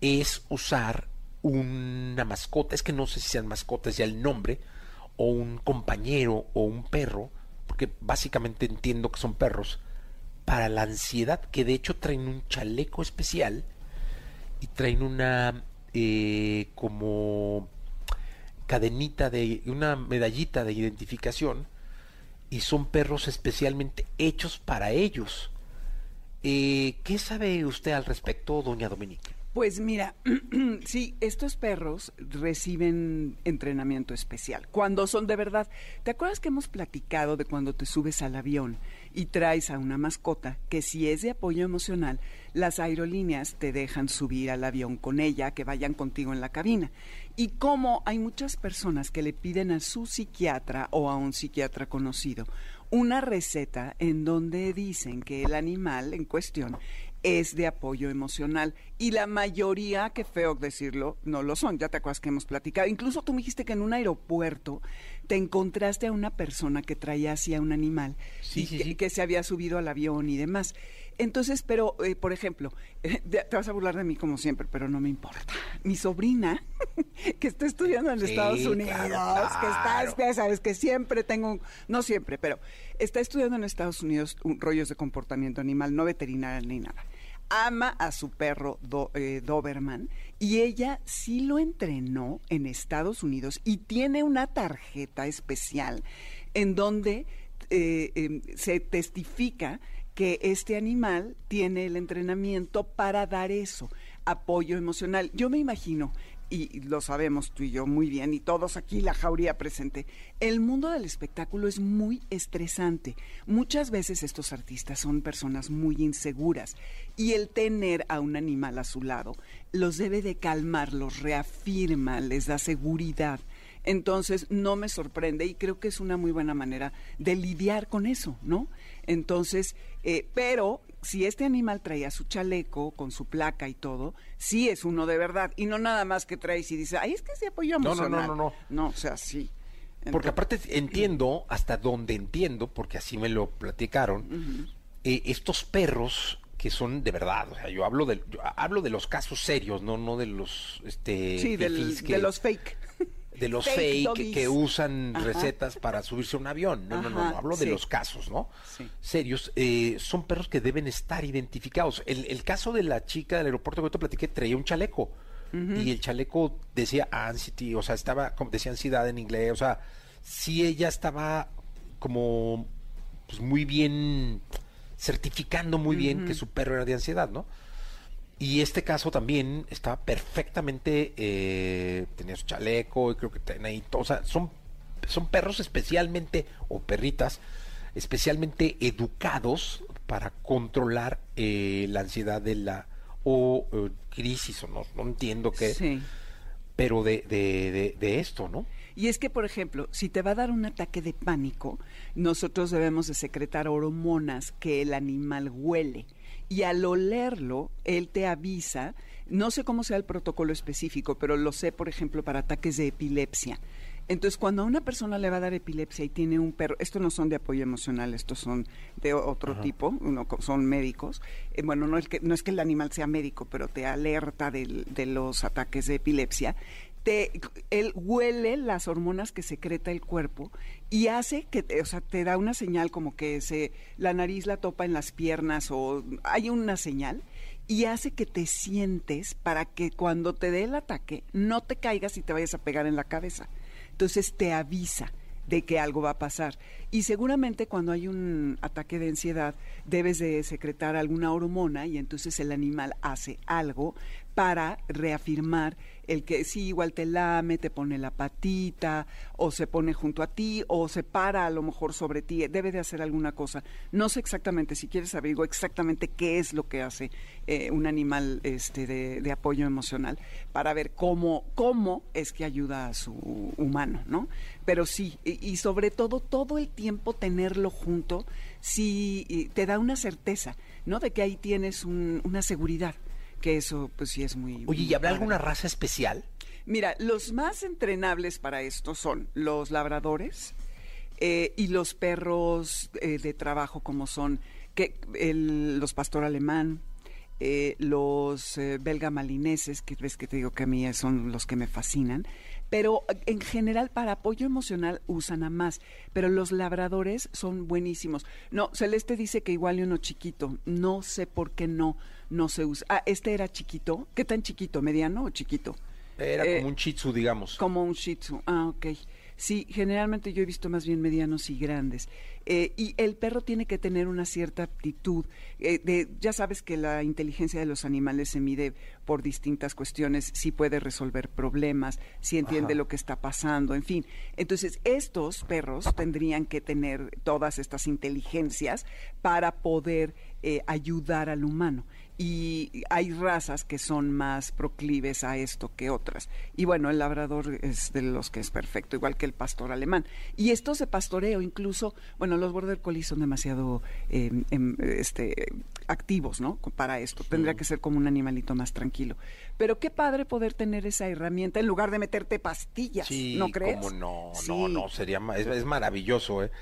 es usar una mascota, es que no sé si sean mascotas ya el nombre, o un compañero o un perro, porque básicamente entiendo que son perros, para la ansiedad, que de hecho traen un chaleco especial y traen una eh, como cadenita de una medallita de identificación y son perros especialmente hechos para ellos. Eh, ¿Qué sabe usted al respecto, doña Dominique? Pues mira, sí, estos perros reciben entrenamiento especial cuando son de verdad. ¿Te acuerdas que hemos platicado de cuando te subes al avión y traes a una mascota que si es de apoyo emocional, las aerolíneas te dejan subir al avión con ella, que vayan contigo en la cabina? Y como hay muchas personas que le piden a su psiquiatra o a un psiquiatra conocido una receta en donde dicen que el animal en cuestión es de apoyo emocional y la mayoría, qué feo decirlo, no lo son. Ya te acuerdas que hemos platicado. Incluso tú me dijiste que en un aeropuerto te encontraste a una persona que traía así a un animal Sí, y sí, que, sí. que se había subido al avión y demás. Entonces, pero, eh, por ejemplo, eh, te vas a burlar de mí como siempre, pero no me importa. Mi sobrina, que está estudiando en Estados Unidos, claro, que está, ya sabes que siempre tengo, un- no siempre, pero está estudiando en Estados Unidos un- rollos de comportamiento animal, no veterinaria ni nada. Ama a su perro Do- eh, Doberman y ella sí lo entrenó en Estados Unidos y tiene una tarjeta especial en donde eh, eh, se testifica que este animal tiene el entrenamiento para dar eso, apoyo emocional. Yo me imagino, y lo sabemos tú y yo muy bien, y todos aquí, la jauría presente, el mundo del espectáculo es muy estresante. Muchas veces estos artistas son personas muy inseguras y el tener a un animal a su lado los debe de calmar, los reafirma, les da seguridad. Entonces, no me sorprende y creo que es una muy buena manera de lidiar con eso, ¿no? Entonces, eh, pero si este animal traía su chaleco con su placa y todo, sí es uno de verdad. Y no nada más que traes y dice, ay, es que se apoyó No, no, no, emocional. no, no. No, o sea, sí. Porque aparte entiendo, hasta donde entiendo, porque así me lo platicaron, eh, estos perros que son de verdad, o sea, yo hablo de, yo hablo de los casos serios, no, no de los, este, sí, del- fifís que- de los fake. De los fake que usan Ajá. recetas para subirse a un avión. No, no, no, no, hablo de los casos, ¿no? Sí. Serios. eh, son perros que deben estar identificados. El, el caso de la chica del aeropuerto que yo te platiqué traía un chaleco. Y el chaleco decía anxiety, o sea, estaba, como decía ansiedad en inglés, o sea, sí ella estaba como pues muy bien certificando muy bien que su perro era de ansiedad, ¿no? Y este caso también estaba perfectamente, eh, tenía su chaleco y creo que tenía ahí, todo, o sea, son, son perros especialmente, o perritas, especialmente educados para controlar eh, la ansiedad de la, o eh, crisis, o no, no entiendo qué, Sí. pero de, de, de, de esto, ¿no? Y es que, por ejemplo, si te va a dar un ataque de pánico, nosotros debemos de secretar hormonas que el animal huele. Y al olerlo, él te avisa, no sé cómo sea el protocolo específico, pero lo sé, por ejemplo, para ataques de epilepsia. Entonces, cuando a una persona le va a dar epilepsia y tiene un perro, estos no son de apoyo emocional, estos son de otro tipo, uno, son médicos. Eh, bueno, no es, que, no es que el animal sea médico, pero te alerta del- de los ataques de epilepsia. Te, él huele las hormonas que secreta el cuerpo y hace que, te- o sea, te da una señal como que se, la nariz la topa en las piernas o hay una señal y hace que te sientes para que cuando te dé el ataque no te caigas y te vayas a pegar en la cabeza. Entonces te avisa de que algo va a pasar. Y seguramente cuando hay un ataque de ansiedad debes de secretar alguna hormona y entonces el animal hace algo para reafirmar el que sí, igual te lame, te pone la patita, o se pone junto a ti, o se para a lo mejor sobre ti, debe de hacer alguna cosa. No sé exactamente, si quieres averiguar exactamente qué es lo que hace eh, un animal este, de, apoyo emocional, para ver cómo, cómo es que ayuda a su humano, ¿no? Pero sí, y, y sobre todo, todo el tiempo tenerlo junto, sí te da una certeza, ¿no? De que ahí tienes un- una seguridad que eso pues sí es muy... Oye, ¿y habrá padre. alguna raza especial? Mira, los más entrenables para esto son los labradores eh, y los perros eh, de trabajo como son que el- los pastor alemán, eh, los belga malineses, que ves que te digo que a mí son los que me fascinan, pero eh, en general para apoyo emocional usan a más, pero los labradores son buenísimos. No, Celeste dice que igual uno chiquito, no sé por qué no, no se usa. Ah, este era chiquito, ¿qué tan chiquito? ¿Mediano o chiquito? Era Eh, como un shih tzu, digamos. Como un Shih Tzu. Ah, ok. Sí, generalmente yo he visto más bien medianos y grandes. Eh, y el perro tiene que tener una cierta aptitud. eh, de, ya sabes que la inteligencia de los animales se mide por distintas cuestiones, si puede resolver problemas, si entiende Ajá. lo que está pasando, en fin. Entonces, estos perros tendrían que tener todas estas inteligencias para poder eh, ayudar al humano. Y hay razas que son más proclives a esto que otras. Y bueno, el labrador es de los que es perfecto, igual que el pastor alemán. Y estos de pastoreo, incluso, bueno, los border collies son demasiado eh, em, este, activos, ¿no? Para esto. Tendría que ser como un animalito más tranquilo. Pero qué padre poder tener esa herramienta en lugar de meterte pastillas, Sí, ¿no crees? cómo no, no, Sí. no, sería, es, es maravilloso, ¿eh?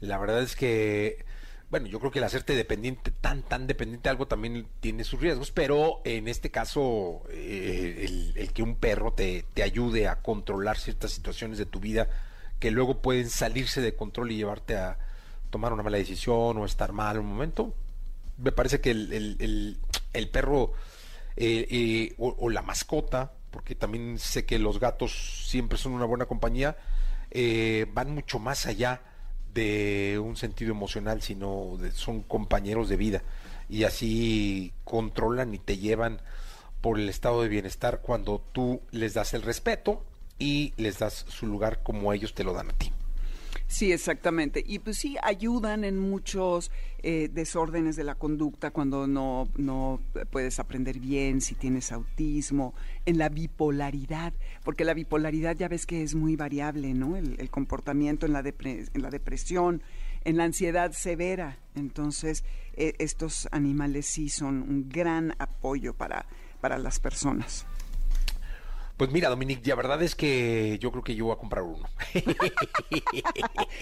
La verdad es que, bueno, yo creo que el hacerte dependiente, tan, tan dependiente de algo también tiene sus riesgos, pero en este caso, eh, el, que un perro te, te ayude a controlar ciertas situaciones de tu vida que luego pueden salirse de control y llevarte a tomar una mala decisión o estar mal un momento, me parece que el, el- el- perro eh, eh, o, la mascota, porque también sé que los gatos siempre son una buena compañía, van mucho más allá de un sentido emocional, sino de- son compañeros de vida y así controlan y te llevan por el estado de bienestar cuando tú les das el respeto y les das su lugar como ellos te lo dan a ti. Sí, exactamente. Y pues sí, ayudan en muchos eh, desórdenes de la conducta cuando no, no puedes aprender bien, si tienes autismo, en la bipolaridad, porque la bipolaridad ya ves que es muy variable, ¿no? El, el comportamiento en la, en la depresión, en la ansiedad severa. Entonces, eh, estos animales sí son un gran apoyo para, para las personas. Pues mira, Dominique, la verdad es que yo creo que yo voy a comprar uno.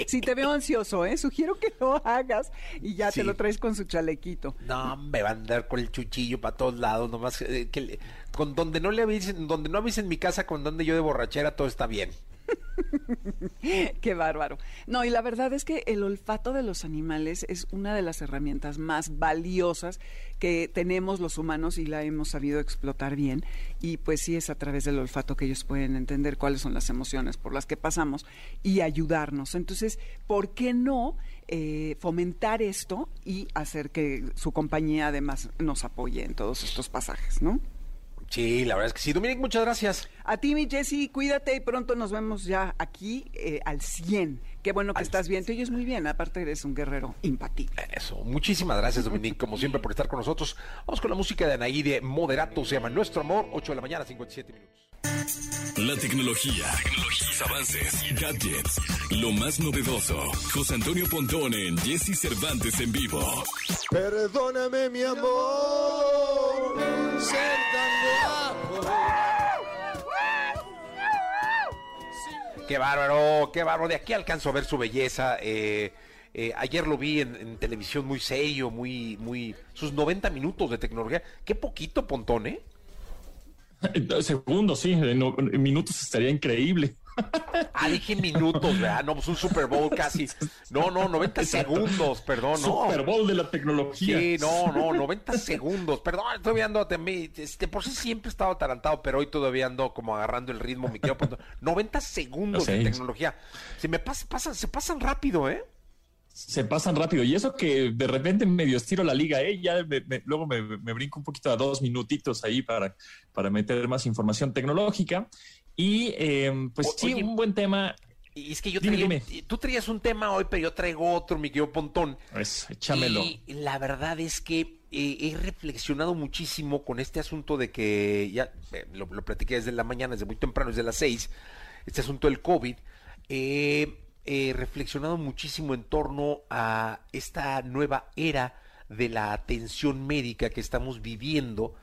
Si te veo ansioso, ¿eh? Sugiero que lo hagas y ya Sí. te lo traes con su chalequito. No, me van a andar con el chuchillo para todos lados, nomás eh, que le- con donde no le avisen, donde no avisen mi casa con donde yo de borrachera todo está bien. Qué bárbaro. No, y la verdad es que el olfato de los animales es una de las herramientas más valiosas que tenemos los humanos y la hemos sabido explotar bien. Y pues sí es a través del olfato que ellos pueden entender cuáles son las emociones por las que pasamos y ayudarnos. Entonces, ¿por qué no eh, fomentar esto y hacer que su compañía además nos apoye en todos estos pasajes, ¿no? Sí, la verdad es que sí. Dominic, muchas gracias. A ti, mi Jessy, cuídate y pronto nos vemos ya aquí eh, al 100. Qué bueno que estás bien, te oyes muy bien, aparte eres un guerrero impatible. Eso, muchísimas gracias, Dominic, como siempre, por estar con nosotros. Vamos con la música de Anaí Moderato, se llama Nuestro Amor, 8 de la mañana, 57 minutos. La tecnología, tecnologías, avances, gadgets, lo más novedoso. José Antonio Pontón en Jesse Cervantes en vivo. Perdóname, mi amor, ser tan guapo. Qué bárbaro, qué bárbaro. De aquí alcanzo a ver su belleza. eh, eh, ayer lo vi en, en televisión muy serio, muy, muy. Sus 90 minutos de tecnología. Qué poquito, Pontón, ¿eh? Segundos, sí, no- minutos estaría increíble. Ah, dije minutos, ¿verdad? No, pues un Super Bowl casi. No, no, 90 Exacto. segundos, perdón, no. Super Bowl de la tecnología. Sí, no, no, 90 segundos. Perdón, todavía ando. Este, por sí siempre he estado atarantado, pero hoy todavía ando como agarrando el ritmo, mi querido Pontón. 90 segundos de tecnología. Se me pas- pasan, se pasan rápido, ¿eh? Se pasan rápido. Y eso que de repente medio estiro la liga, ¿eh? Ya me- me- luego me, me brinco un poquito a dos minutitos ahí para, para meter más información tecnológica. Y eh, pues O- sí, oye, un buen tema. Y es que yo traía, dime. tú traías un tema hoy, pero yo traigo otro, mi querido Pontón. Pues échamelo. Y la verdad es que eh, he reflexionado muchísimo con este asunto de que ya eh, lo, lo platiqué desde la mañana, desde muy temprano, desde las seis, este asunto del COVID. Eh, he reflexionado muchísimo en torno a esta nueva era de la atención médica que estamos viviendo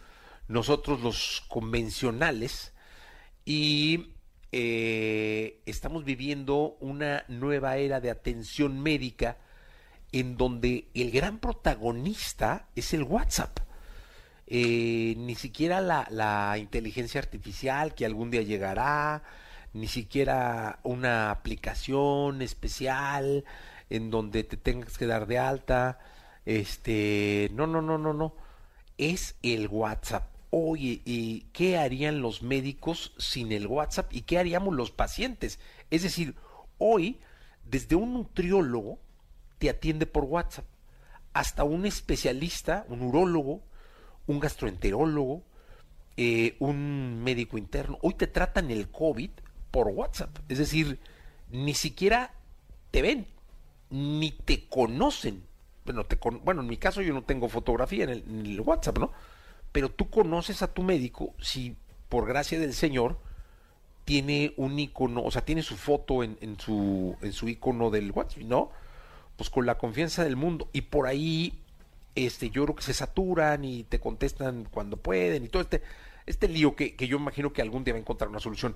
nosotros los convencionales y eh, estamos viviendo una nueva era de atención médica en donde el gran protagonista es el WhatsApp. Eh, ni siquiera la inteligencia artificial que algún día llegará, ni siquiera una aplicación especial en donde te tengas que dar de alta. Este, no, no, no, no, no. Es el WhatsApp. Oye, ¿y qué harían los médicos sin el WhatsApp? ¿Y qué haríamos los pacientes? Es decir, hoy, desde un nutriólogo, te atiende por WhatsApp, hasta un especialista, un urólogo, un gastroenterólogo, eh, un médico interno. Hoy te tratan el COVID por WhatsApp. Es decir, ni siquiera te ven, ni te conocen. Bueno, te con- bueno, en mi caso yo no tengo fotografía en el, WhatsApp, ¿no? Pero tú conoces a tu médico si por gracia del Señor tiene un icono, o sea, tiene su foto en, en su en su icono del WhatsApp, ¿no? Pues con la confianza del mundo y por ahí este yo creo que se saturan y te contestan cuando pueden y todo este este lío que, que yo imagino que algún día va a encontrar una solución.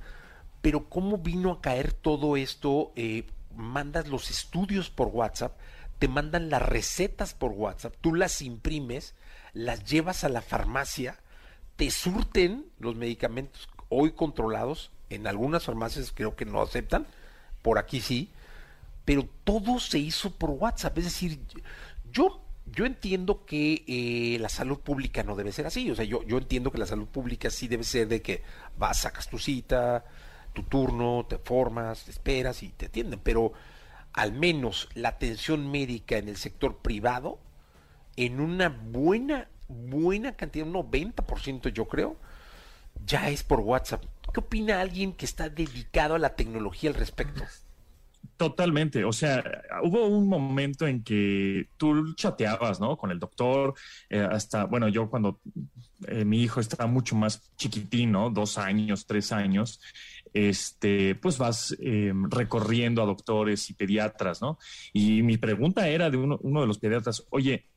Pero cómo vino a caer todo esto, Eh, mandas los estudios por WhatsApp, te mandan las recetas por WhatsApp, tú las imprimes, las llevas a la farmacia, te surten los medicamentos hoy controlados, en algunas farmacias creo que no aceptan, por aquí sí, pero todo se hizo por WhatsApp. Es decir, yo, yo entiendo que eh, la salud pública no debe ser así. O sea, yo, yo entiendo que la salud pública sí debe ser de que vas, sacas tu cita, tu turno, te formas, te esperas y te atienden. Pero al menos la atención médica en el sector privado, en una buena, buena cantidad, un 90% yo creo, ya es por WhatsApp. ¿Qué opina alguien que está dedicado a la tecnología al respecto? Totalmente. O sea, hubo un momento en que tú chateabas, ¿no? Con el doctor, eh, hasta, bueno, yo cuando eh, mi hijo estaba mucho más chiquitín, ¿no? Dos años, tres años, este, pues vas eh, recorriendo a doctores y pediatras, ¿no? Y mi pregunta era de uno, de los pediatras, oye,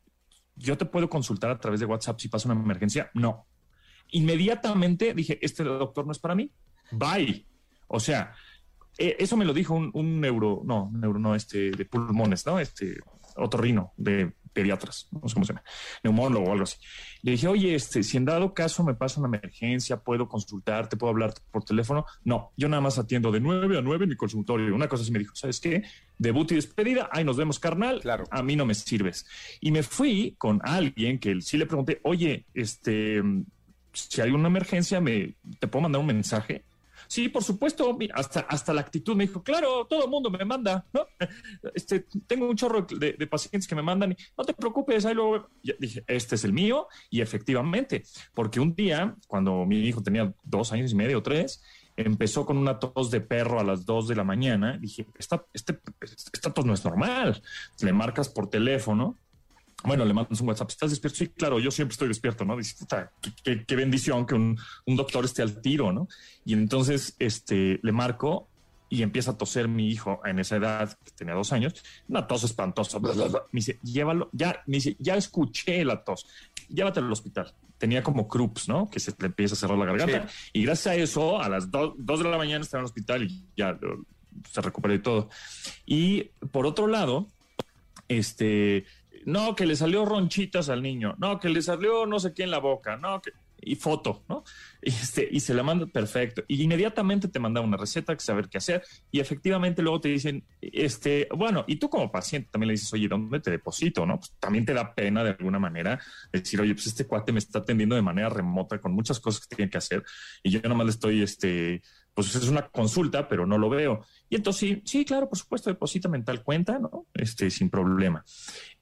¿yo te puedo consultar a través de WhatsApp si pasa una emergencia? No. Inmediatamente dije, este doctor no es para mí. Bye. O sea, eh, eso me lo dijo un, un neuro, no, neuro, no, este, de pulmones, ¿no? Este, otorrino de pediatras, no sé cómo se llama, neumólogo o algo así. Le dije, oye, este, si en dado caso me pasa una emergencia, ¿puedo consultarte, puedo hablar por teléfono? No, yo nada más atiendo de 9 a 9 en mi consultorio. Una cosa así me dijo, ¿sabes qué? Debut y despedida, ahí nos vemos, carnal, Claro. a mí no me sirves. Y me fui con alguien que sí le pregunté, oye, este, si hay una emergencia, me, ¿te puedo mandar un mensaje? Sí, por supuesto, hasta, hasta la actitud me dijo, claro, todo el mundo me manda, ¿no? Este, tengo un chorro de, pacientes que me mandan y no te preocupes, ahí luego. Dije, este es el mío, y efectivamente, porque un día, cuando mi hijo tenía dos años y medio o tres, empezó con una tos de perro a las dos de la mañana. Dije, esta, este, esta tos no es normal. Le marcas por teléfono bueno, le mandas un WhatsApp, ¿estás despierto? Sí, claro, yo siempre estoy despierto, ¿no? Dices, puta, qué, qué- bendición que un, un doctor esté al tiro, ¿no? Y entonces este, le marco y empieza a toser mi hijo en esa edad, que tenía dos años, una tos espantosa. bla, bla, bla. Me dice, llévalo, ya, me dice, ya escuché la tos, llévatelo al hospital. Tenía como croups, ¿no? Que se le empieza a cerrar la garganta. Y gracias a eso, a las do- dos de la mañana estaba en el hospital y ya se recuperó y todo. Y por otro lado, este, no, que le salió ronchitas al niño, no, que le salió no sé qué en la boca, no, que y foto, ¿no? Y, este, y se la manda perfecto. Y inmediatamente te manda una receta, que saber qué hacer. Y efectivamente luego te dicen, este, bueno, y tú como paciente también le dices, oye, ¿dónde te deposito? ¿No? Pues también te da pena de alguna manera decir, oye, pues este cuate me está atendiendo de manera remota con muchas cosas que tiene que hacer. Y yo nomás le estoy, este, pues es una consulta, pero no lo veo. Y entonces sí, sí, claro, por supuesto, deposítame en tal cuenta, ¿no? Este, sin problema.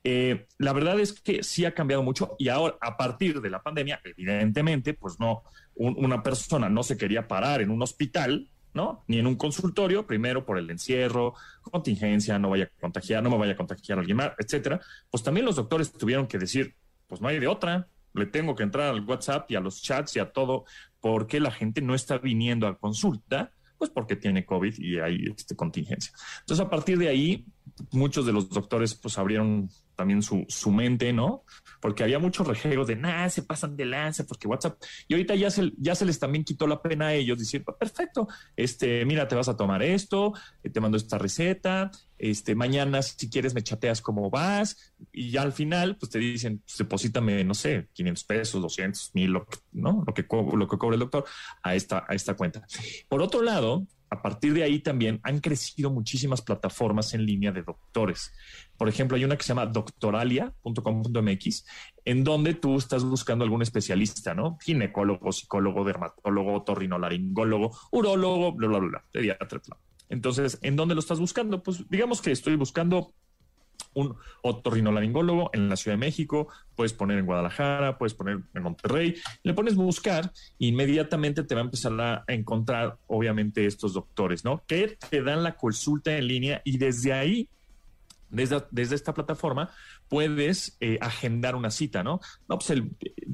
Eh, la verdad es que sí ha cambiado mucho y ahora, a partir de la pandemia, evidentemente, pues no, un- una persona no se quería parar en un hospital, ¿no? Ni en un consultorio, primero por el encierro, contingencia, no vaya a contagiar, no me vaya a contagiar a alguien más, etcétera. Pues también los doctores tuvieron que decir, pues no hay de otra, le tengo que entrar al WhatsApp y a los chats y a todo, porque la gente no está viniendo a consulta, pues porque tiene COVID y hay este, contingencia. Entonces, a partir de ahí, muchos de los doctores pues abrieron también su, su mente, ¿no? Porque había mucho rejego de, nada, se pasan de lanza, porque WhatsApp, y ahorita ya se, ya se les también quitó la pena a ellos, decir, perfecto, este, mira, te vas a tomar esto, eh, te mando esta receta, este, mañana si quieres me chateas cómo vas, y ya al final, pues te dicen, pues, deposítame, no sé, 500 pesos, 200, mil, lo que, ¿no? Lo que, lo que cobra el doctor a esta, a esta cuenta. Por otro lado, a partir de ahí también han crecido muchísimas plataformas en línea de doctores. Por ejemplo, hay una que se llama doctoralia.com.mx, en donde tú estás buscando algún especialista, ¿no? Ginecólogo, psicólogo, dermatólogo, otorrinolaringólogo, urólogo, bla, bla, bla, pediatra. Entonces, ¿en dónde lo estás buscando? Pues digamos que estoy buscando un otorrinolaringólogo en la Ciudad de México, puedes poner en Guadalajara, puedes poner en Monterrey, le pones buscar, inmediatamente te va a empezar a encontrar, obviamente, estos doctores, ¿no? Que te dan la consulta en línea y desde ahí, desde, desde esta plataforma, puedes eh, agendar una cita, ¿no? No, pues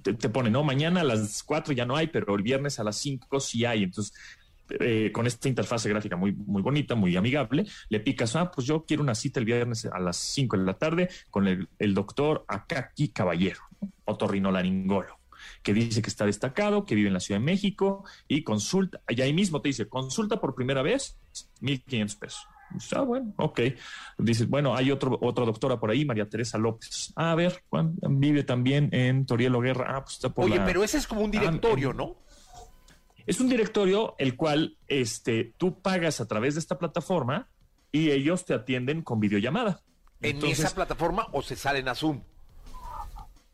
te, te pone, no, mañana a las 4 ya no hay, pero el viernes a las 5 sí hay. Entonces, eh, con esta interfase gráfica muy, muy bonita, muy amigable, le picas, ah, pues yo quiero una cita el viernes a las 5 de la tarde con el, el doctor Akaki Caballero, ¿no? otorrinolaringólogo, que dice que está destacado, que vive en la Ciudad de México y consulta, y ahí mismo te dice, consulta por primera vez, 1.500 pesos. Ah, bueno, ok. Dices, bueno, hay otro, otra doctora por ahí, María Teresa López. Ah, a ver, ¿cuán- vive también en Torielo Guerra. Ah, pues está por Oye, la- pero ese es como un Ah, directorio, ¿no? Es un directorio el cual este, tú pagas a través de esta plataforma y ellos te atienden con videollamada. ¿En Entonces, esa plataforma o se salen a Zoom?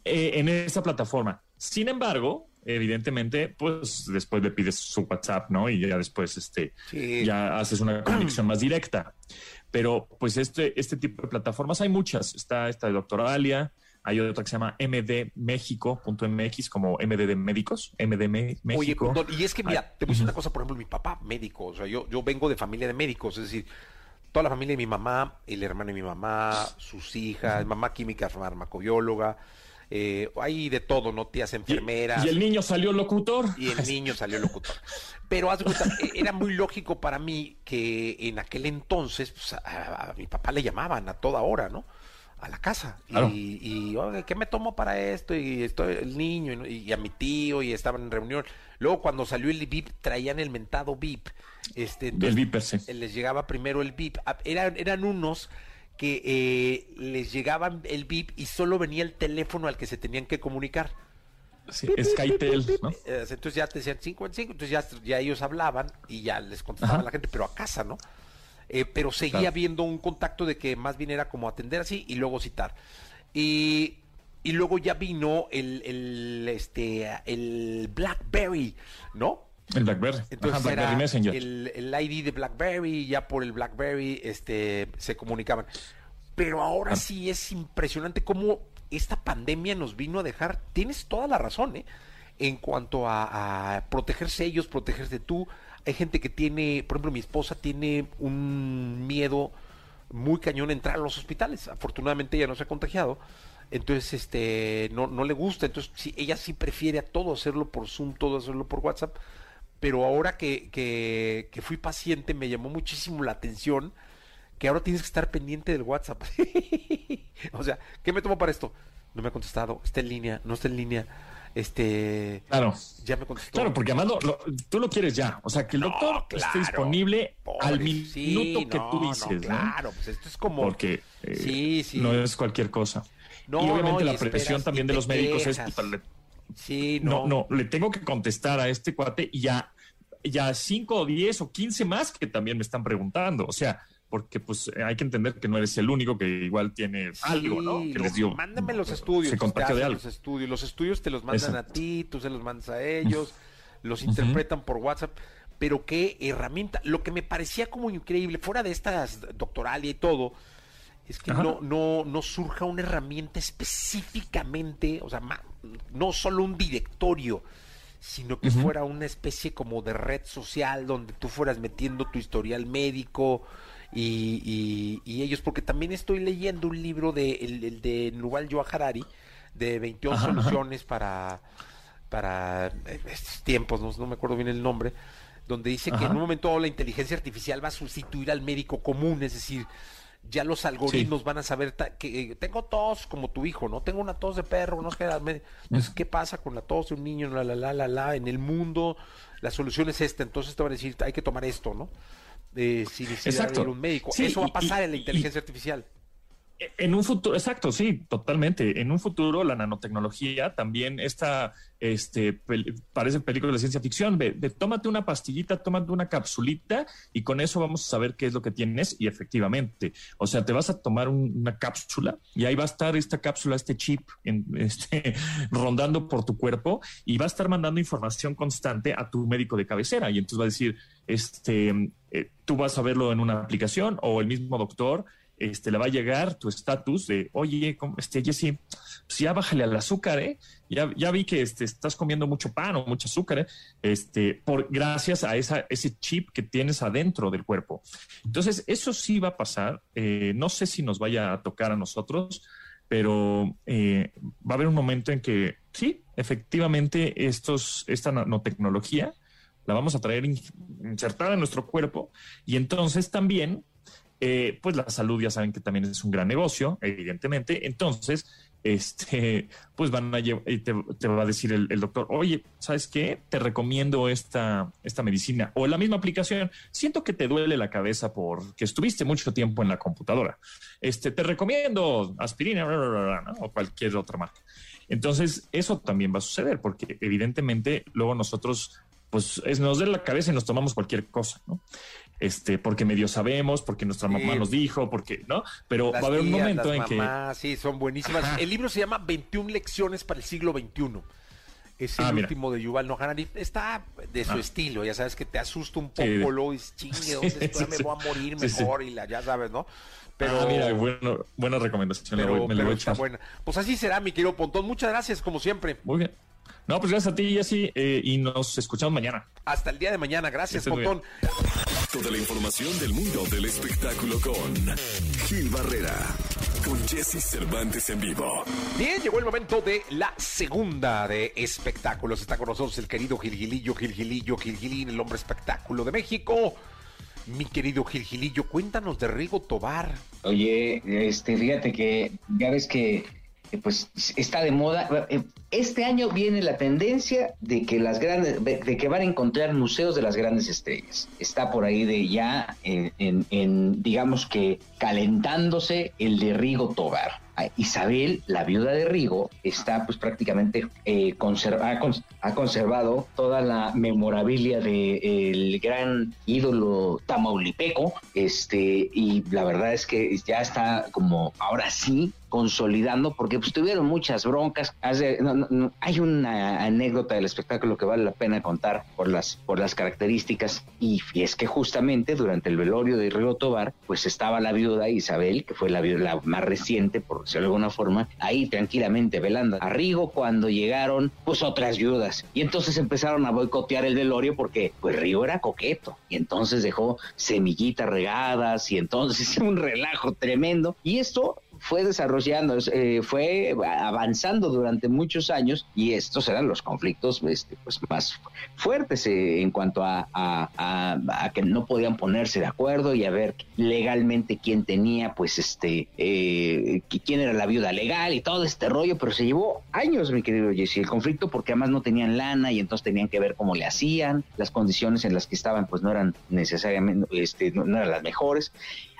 eh, en esa plataforma. Sin embargo, evidentemente, pues después le pides su WhatsApp, ¿no? Y ya después este, Sí. ya haces una conexión más directa. Pero pues este, este tipo de plataformas hay muchas. Está esta de Doctoralia, hay otra que se llama mdmexico.mx, como MD de médicos, MD Oye, México. y es que mira, Ay, te voy a una cosa, por ejemplo, mi papá, médico, o sea, yo, yo vengo de familia de médicos, es decir, toda la familia de mi mamá, el hermano de mi mamá, sus hijas, mamá química, farmacobióloga, eh, hay de todo, ¿no? Tías enfermeras. Y, el niño salió locutor. y el niño salió locutor. Pero haz cuenta, e- era muy lógico para mí que en aquel entonces pues, a, a mi papá le llamaban a toda hora, ¿no? A la casa. Claro. Y, y "Oye, ¿qué me tomo para esto? Y estoy el niño y, y a mi tío y estaban en reunión. Luego cuando salió el VIP traían el mentado VIP. Este, El entonces, Viper, sí. eh, les llegaba primero el VIP. Ah, Eran, eran unos que eh, les llegaban el VIP y solo venía el teléfono al que se tenían que comunicar. Sí, Skytel, ¿no? Eh, entonces ya te decían 55, entonces ya, ya ellos hablaban y ya les contestaba la gente, pero a casa, ¿no? Eh, pero seguía Claro. habiendo un contacto de que más bien era como atender así y luego citar. Y, y luego ya vino el, el, este, el BlackBerry, ¿no? El BlackBerry. Entonces Ajá, BlackBerry era Messenger. el, el ID de BlackBerry ya por el BlackBerry este, se comunicaban. Pero ahora Ah. sí es impresionante cómo esta pandemia nos vino a dejar, tienes toda la razón, ¿eh? En cuanto a, a protegerse ellos, protegerse tú. Hay gente que tiene, por ejemplo, mi esposa tiene un miedo muy cañón entrar a los hospitales. Afortunadamente ella no se ha contagiado. Entonces, este, no, no le gusta. Entonces, sí, ella sí prefiere a todo hacerlo por Zoom, todo hacerlo por WhatsApp. Pero ahora que, que, que fui paciente me llamó muchísimo la atención que ahora tienes que estar pendiente del WhatsApp. o sea, ¿qué me tomo para esto? No me ha contestado, está en línea, no está en línea. Este, Claro. ya me contestó. Claro, porque además lo- lo- tú lo quieres ya. O sea, que el No, doctor claro. esté disponible al minuto sí, que no, tú dices, ¿no? claro, pues esto es como Porque eh, Sí, sí. no es cualquier cosa. Y obviamente y la presión también de los médicos es, le- Sí, no, no. no, le tengo que contestar a este cuate y ya, ya cinco o diez o quince más que también me están preguntando. O sea, porque pues eh, hay que entender que no eres el único que igual tiene algo, ¿no? Que les dio. Mándame los estudios. Se te contagió de algo. Los estudios. Los estudios te los mandan a ti, tú se los mandas a ellos, los interpretan por WhatsApp. Pero qué herramienta. Lo que me parecía como increíble, fuera de estas doctoralia y todo, es que Ajá. no, no, no surja una herramienta específicamente, o sea, ma- no solo un directorio, sino que fuera una especie como de red social donde tú fueras metiendo tu historial médico y, y- y ellos, porque también estoy leyendo un libro de, el, el de Nuval Yoa Harari, de 21 Ajá, ajá. soluciones para, para eh, estos tiempos, no, no me acuerdo bien el nombre, donde dice que en un momento dado la inteligencia artificial va a sustituir al médico común, es decir, ya los algoritmos van a saber que eh, tengo tos como tu hijo, ¿no? Tengo una tos de perro, no sé. Entonces, ¿qué pasa con la tos de un niño? La, la, la, la, la, en el mundo, la solución es esta. Entonces te van a decir, hay que tomar esto, ¿no? Eh, sin necesidad de Exacto. ir a un médico. Sí, Eso va a pasar y- en la y- inteligencia artificial. En un futuro, exacto, sí, totalmente. En un futuro, la nanotecnología también está, este, pel- parece película de ciencia ficción. De, de tómate una pastillita, tómate una capsulita y con eso vamos a saber qué es lo que tienes. Y efectivamente, o sea, te vas a tomar un- una cápsula y ahí va a estar esta cápsula, este chip, en- este, rondando por tu cuerpo y va a estar mandando información constante a tu médico de cabecera. Y entonces va a decir, este, eh, tú vas a verlo en una aplicación o el mismo doctor este, le va a llegar tu estatus de, oye, ¿cómo- este, Jessy, pues ya bájale al azúcar, ¿eh? Ya, ya vi que este, estás comiendo mucho pan o mucho azúcar, ¿eh? Este, por, gracias a esa, ese chip que tienes adentro del cuerpo. Entonces, eso sí va a pasar. Eh, no sé si nos vaya a tocar a nosotros, pero eh, va a haber un momento en que, sí, efectivamente, estos, esta nanotecnología la vamos a traer in- insertada en nuestro cuerpo y entonces también eh, pues la salud ya saben que también es un gran negocio, evidentemente. Entonces, este, pues van a lle- y te, te va a decir el, doctor, oye, ¿sabes qué? Te recomiendo esta, esta medicina. O la misma aplicación, siento que te duele la cabeza porque estuviste mucho tiempo en la computadora. Este, te recomiendo aspirina o cualquier otra marca. Entonces, eso también va a suceder porque evidentemente luego nosotros pues es, nos duele la cabeza y nos tomamos cualquier cosa, ¿no? Este, porque medio sabemos, porque nuestra Sí. mamá nos dijo, porque, ¿no? Pero Las va a haber un tías, momento las en mamás, sí, son buenísimas. Ajá. El libro se llama 21 lecciones para el siglo XXI. Es el Ah, mira. último de Yuval Noah Harari. Está de su Ah. estilo, ya sabes que te asusta un poco, Sí, dices, chingue, ¿dónde Sí, estoy? Me voy a morir mejor y la, ya sabes, ¿no? que, Pero, ah, mira, bueno, buena recomendación, pero, voy- me la pero voy a está echar. buena. Pues así será, mi querido Pontón. Muchas gracias, como siempre. Muy bien. No, pues gracias a ti, Jessy, eh, y nos escuchamos mañana. Hasta el día de mañana. Gracias, Que Toda la información del mundo del espectáculo con Gil Barrera, con Jesse Cervantes en vivo. Bien, llegó el momento de la segunda de espectáculos. Está con nosotros el querido Gilgilillo, Gilgilillo, Gilgilín, el hombre espectáculo de México. Mi querido Gilgilillo, cuéntanos de Rigo Tobar. Oye, este, fíjate que ya ves que pues está de moda. Eh, Este año viene la tendencia de que las grandes, de de que van a encontrar museos de las grandes estrellas. Está por ahí de ya en, digamos que calentándose el de Rigo Tobar. Ah, Isabel, la viuda de Rigo, está pues prácticamente eh, conserva- ha, cons- ha conservado toda la memorabilia del gran ídolo tamaulipeco, este, y la verdad es que ya está como ahora sí consolidando porque pues, tuvieron muchas broncas. Hay una anécdota del espectáculo que vale la pena contar por las, por las características. Y, y es que justamente durante el velorio de Río Tobar pues estaba la viuda Isabel, que fue la viuda más reciente, por decirlo de alguna forma, ahí tranquilamente velando a Rigo cuando llegaron pues otras viudas. Y entonces empezaron a boicotear el velorio porque pues Rigo era coqueto. Y entonces dejó semillitas regadas y entonces un relajo tremendo. Y esto fue desarrollando, eh, fue avanzando durante muchos años y estos eran los conflictos este, pues, más fuertes eh, en cuanto a, a- a- a que no podían ponerse de acuerdo y a ver legalmente quién tenía, pues, este, eh, qui- quién era la viuda legal y todo este rollo, pero se llevó años, mi querido Jesse, el conflicto porque además no tenían lana y entonces tenían que ver cómo le hacían, las condiciones en las que estaban pues no eran necesariamente, este, no, no eran las mejores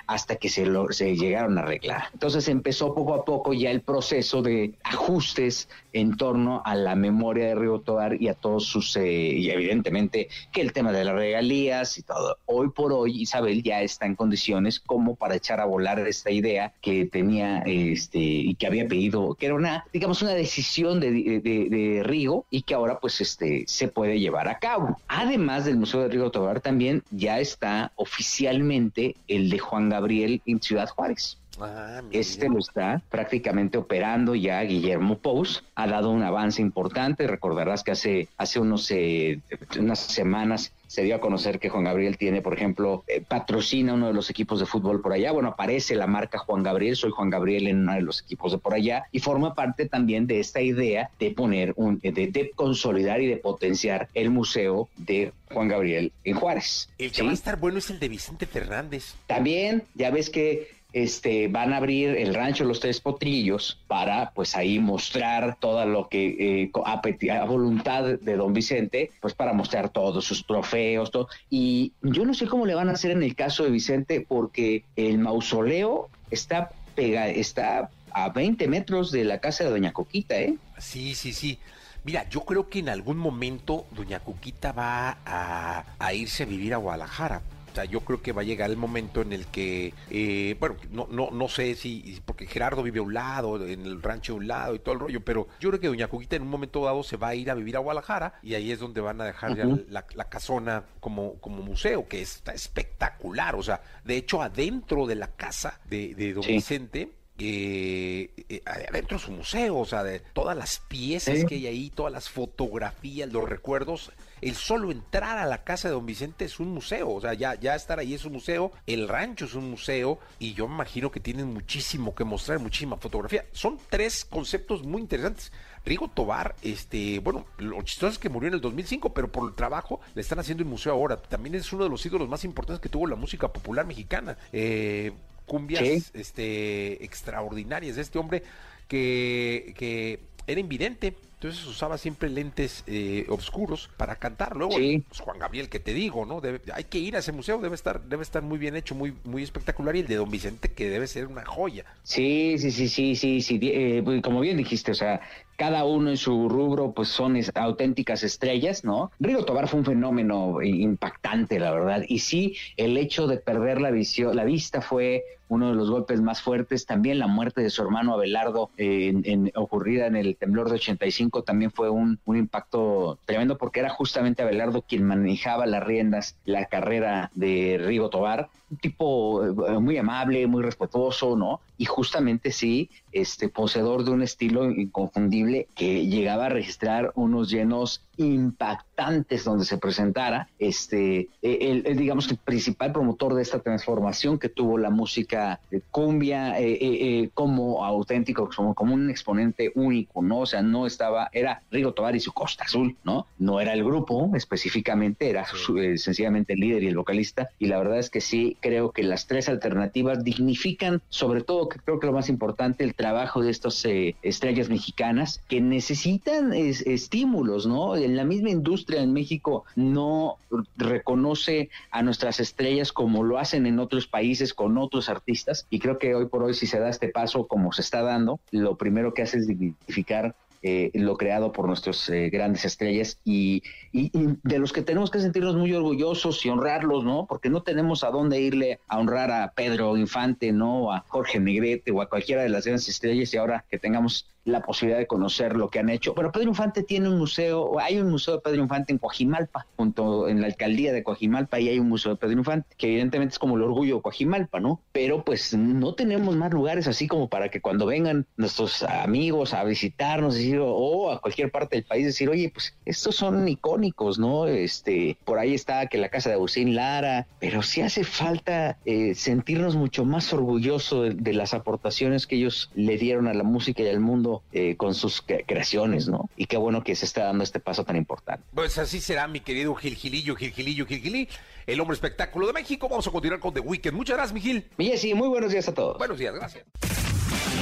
hasta que se, lo, se llegaron a arreglar. Entonces empezó poco a poco ya el proceso de ajustes en torno a la memoria de Río Tobar y a todos sus, eh, y evidentemente que el tema de las regalías y todo. Hoy por hoy Isabel ya está en condiciones como para echar a volar esta idea que tenía este y que había pedido, que era una, digamos, una decisión de, de, de- Rigo y que ahora pues este se puede llevar a cabo. Además del Museo de Río Tobar también ya está oficialmente el de Juan Gabriel en Ciudad Juárez. Ah. Este lo está prácticamente operando ya Guillermo Pous. Ha dado un avance importante. Recordarás que hace, hace unos, eh, unas semanas se dio a conocer que Juan Gabriel tiene, por ejemplo, eh, patrocina uno de los equipos de fútbol por allá. Bueno, aparece la marca Juan Gabriel, soy Juan Gabriel en uno de los equipos de por allá y forma parte también de esta idea de poner un, de, de consolidar y de potenciar el museo de Juan Gabriel en Juárez. El que ¿Sí? va a estar bueno es el de Vicente Fernández. También, ya ves que este, van a abrir el rancho Los Tres Potrillos para, pues ahí mostrar todo lo que, eh, a, voluntad de don Vicente, pues para mostrar todos sus trofeos, todo. Y yo no sé cómo le van a hacer en el caso de Vicente, porque el mausoleo está pega, está a 20 metros de la casa de doña Coquita, ¿eh? Sí, sí, sí. Mira, yo creo que en algún momento Doña Cuquita va a irse a vivir a Guadalajara. O sea, yo creo que va a llegar el momento en el que, eh, bueno, no, no, no sé si, porque Gerardo vive a un lado, en el rancho a un lado y todo el rollo, pero yo creo que Doña Cuquita en un momento dado se va a ir a vivir a Guadalajara y ahí es donde van a dejar ya la, la casona como, como museo, que está espectacular. O sea, de hecho, adentro de la casa de, de Don Sí. Vicente, eh, eh, adentro es un museo, o sea, de todas las piezas que hay ahí, todas las fotografías, los recuerdos, el solo entrar a la casa de Don Vicente es un museo, o sea, ya, ya estar ahí es un museo, el rancho es un museo, y yo me imagino que tienen muchísimo que mostrar, muchísima fotografía. Son tres conceptos muy interesantes. Rigo Tobar, este, bueno, lo chistoso es que murió en el 2005, pero por el trabajo le están haciendo el museo ahora. También es uno de los ídolos más importantes que tuvo la música popular mexicana. Eh, cumbias Sí. este, extraordinarias de este hombre que, que era invidente. Entonces usaba siempre lentes eh, oscuros para cantar. Luego, Sí. pues, Juan Gabriel, que te digo, ¿no? Debe- hay que ir a ese museo, debe estar, debe estar muy bien hecho, muy, muy espectacular. Y el de Don Vicente, que debe ser una joya. Sí, sí, sí, sí, sí, sí. eh, pues, como bien dijiste, o sea, cada uno en su rubro, pues son es- auténticas estrellas, ¿no? Rigo Tobar fue un fenómeno impactante, la verdad. Y sí, el hecho de perder la visión, la vista fue uno de los golpes más fuertes. También la muerte de su hermano Abelardo, eh, ocurrida en el temblor de 85, también fue un, un impacto tremendo porque era justamente Abelardo quien manejaba las riendas, la carrera de Rigo Tobar. Un tipo eh, muy amable, muy respetuoso, ¿no? Y justamente sí, este poseedor de un estilo inconfundible que llegaba a registrar unos llenos impactantes donde se presentara. Este, eh, el, el, digamos que el principal promotor de esta transformación que tuvo la música de cumbia eh, eh, como auténtico, como, como un exponente único, ¿no? O sea, no estaba, era Rigo Tobar y su Costa Azul, ¿no? No era el grupo específicamente, era su- eh, sencillamente el líder y el vocalista. Y la verdad es que sí, creo que las tres alternativas dignifican, sobre todo, que creo que lo más importante, el trabajo de estas estrellas mexicanas que necesitan es- estímulos, ¿no? En la misma industria en México no reconoce a nuestras estrellas como lo hacen en otros países con otros artistas y creo que hoy por hoy si se da este paso como se está dando, lo primero que hace es dignificar eh, lo creado por nuestras eh, grandes estrellas y, y, y, de los que tenemos que sentirnos muy orgullosos y honrarlos, ¿no? Porque no tenemos a dónde irle a honrar a Pedro Infante, ¿no? A Jorge Negrete o a cualquiera de las grandes estrellas y ahora que tengamos la posibilidad de conocer lo que han hecho. Bueno, Pedro Infante tiene un museo, hay un museo de Pedro Infante en Coajimalpa, junto en la alcaldía de Coajimalpa, y hay un museo de Pedro Infante, que evidentemente es como el orgullo de Coajimalpa, ¿no? Pero pues no tenemos más lugares así como para que cuando vengan nuestros amigos a visitarnos, decir, o a cualquier parte del país, decir, oye, pues estos son icónicos, ¿no? Este, por ahí está que la casa de Agustín Lara, pero sí hace falta eh, sentirnos mucho más orgullosos de las aportaciones que ellos le dieron a la música y al mundo eh, con sus creaciones, ¿no? Y qué bueno que se está dando este paso tan importante. Pues así será, mi querido Gilgilillo, Gilgilillo, Gilgilí, el hombre espectáculo de México. Vamos a continuar con The Weeknd. Muchas gracias, Miguel. Y sí, muy buenos días a todos. Buenos días, gracias.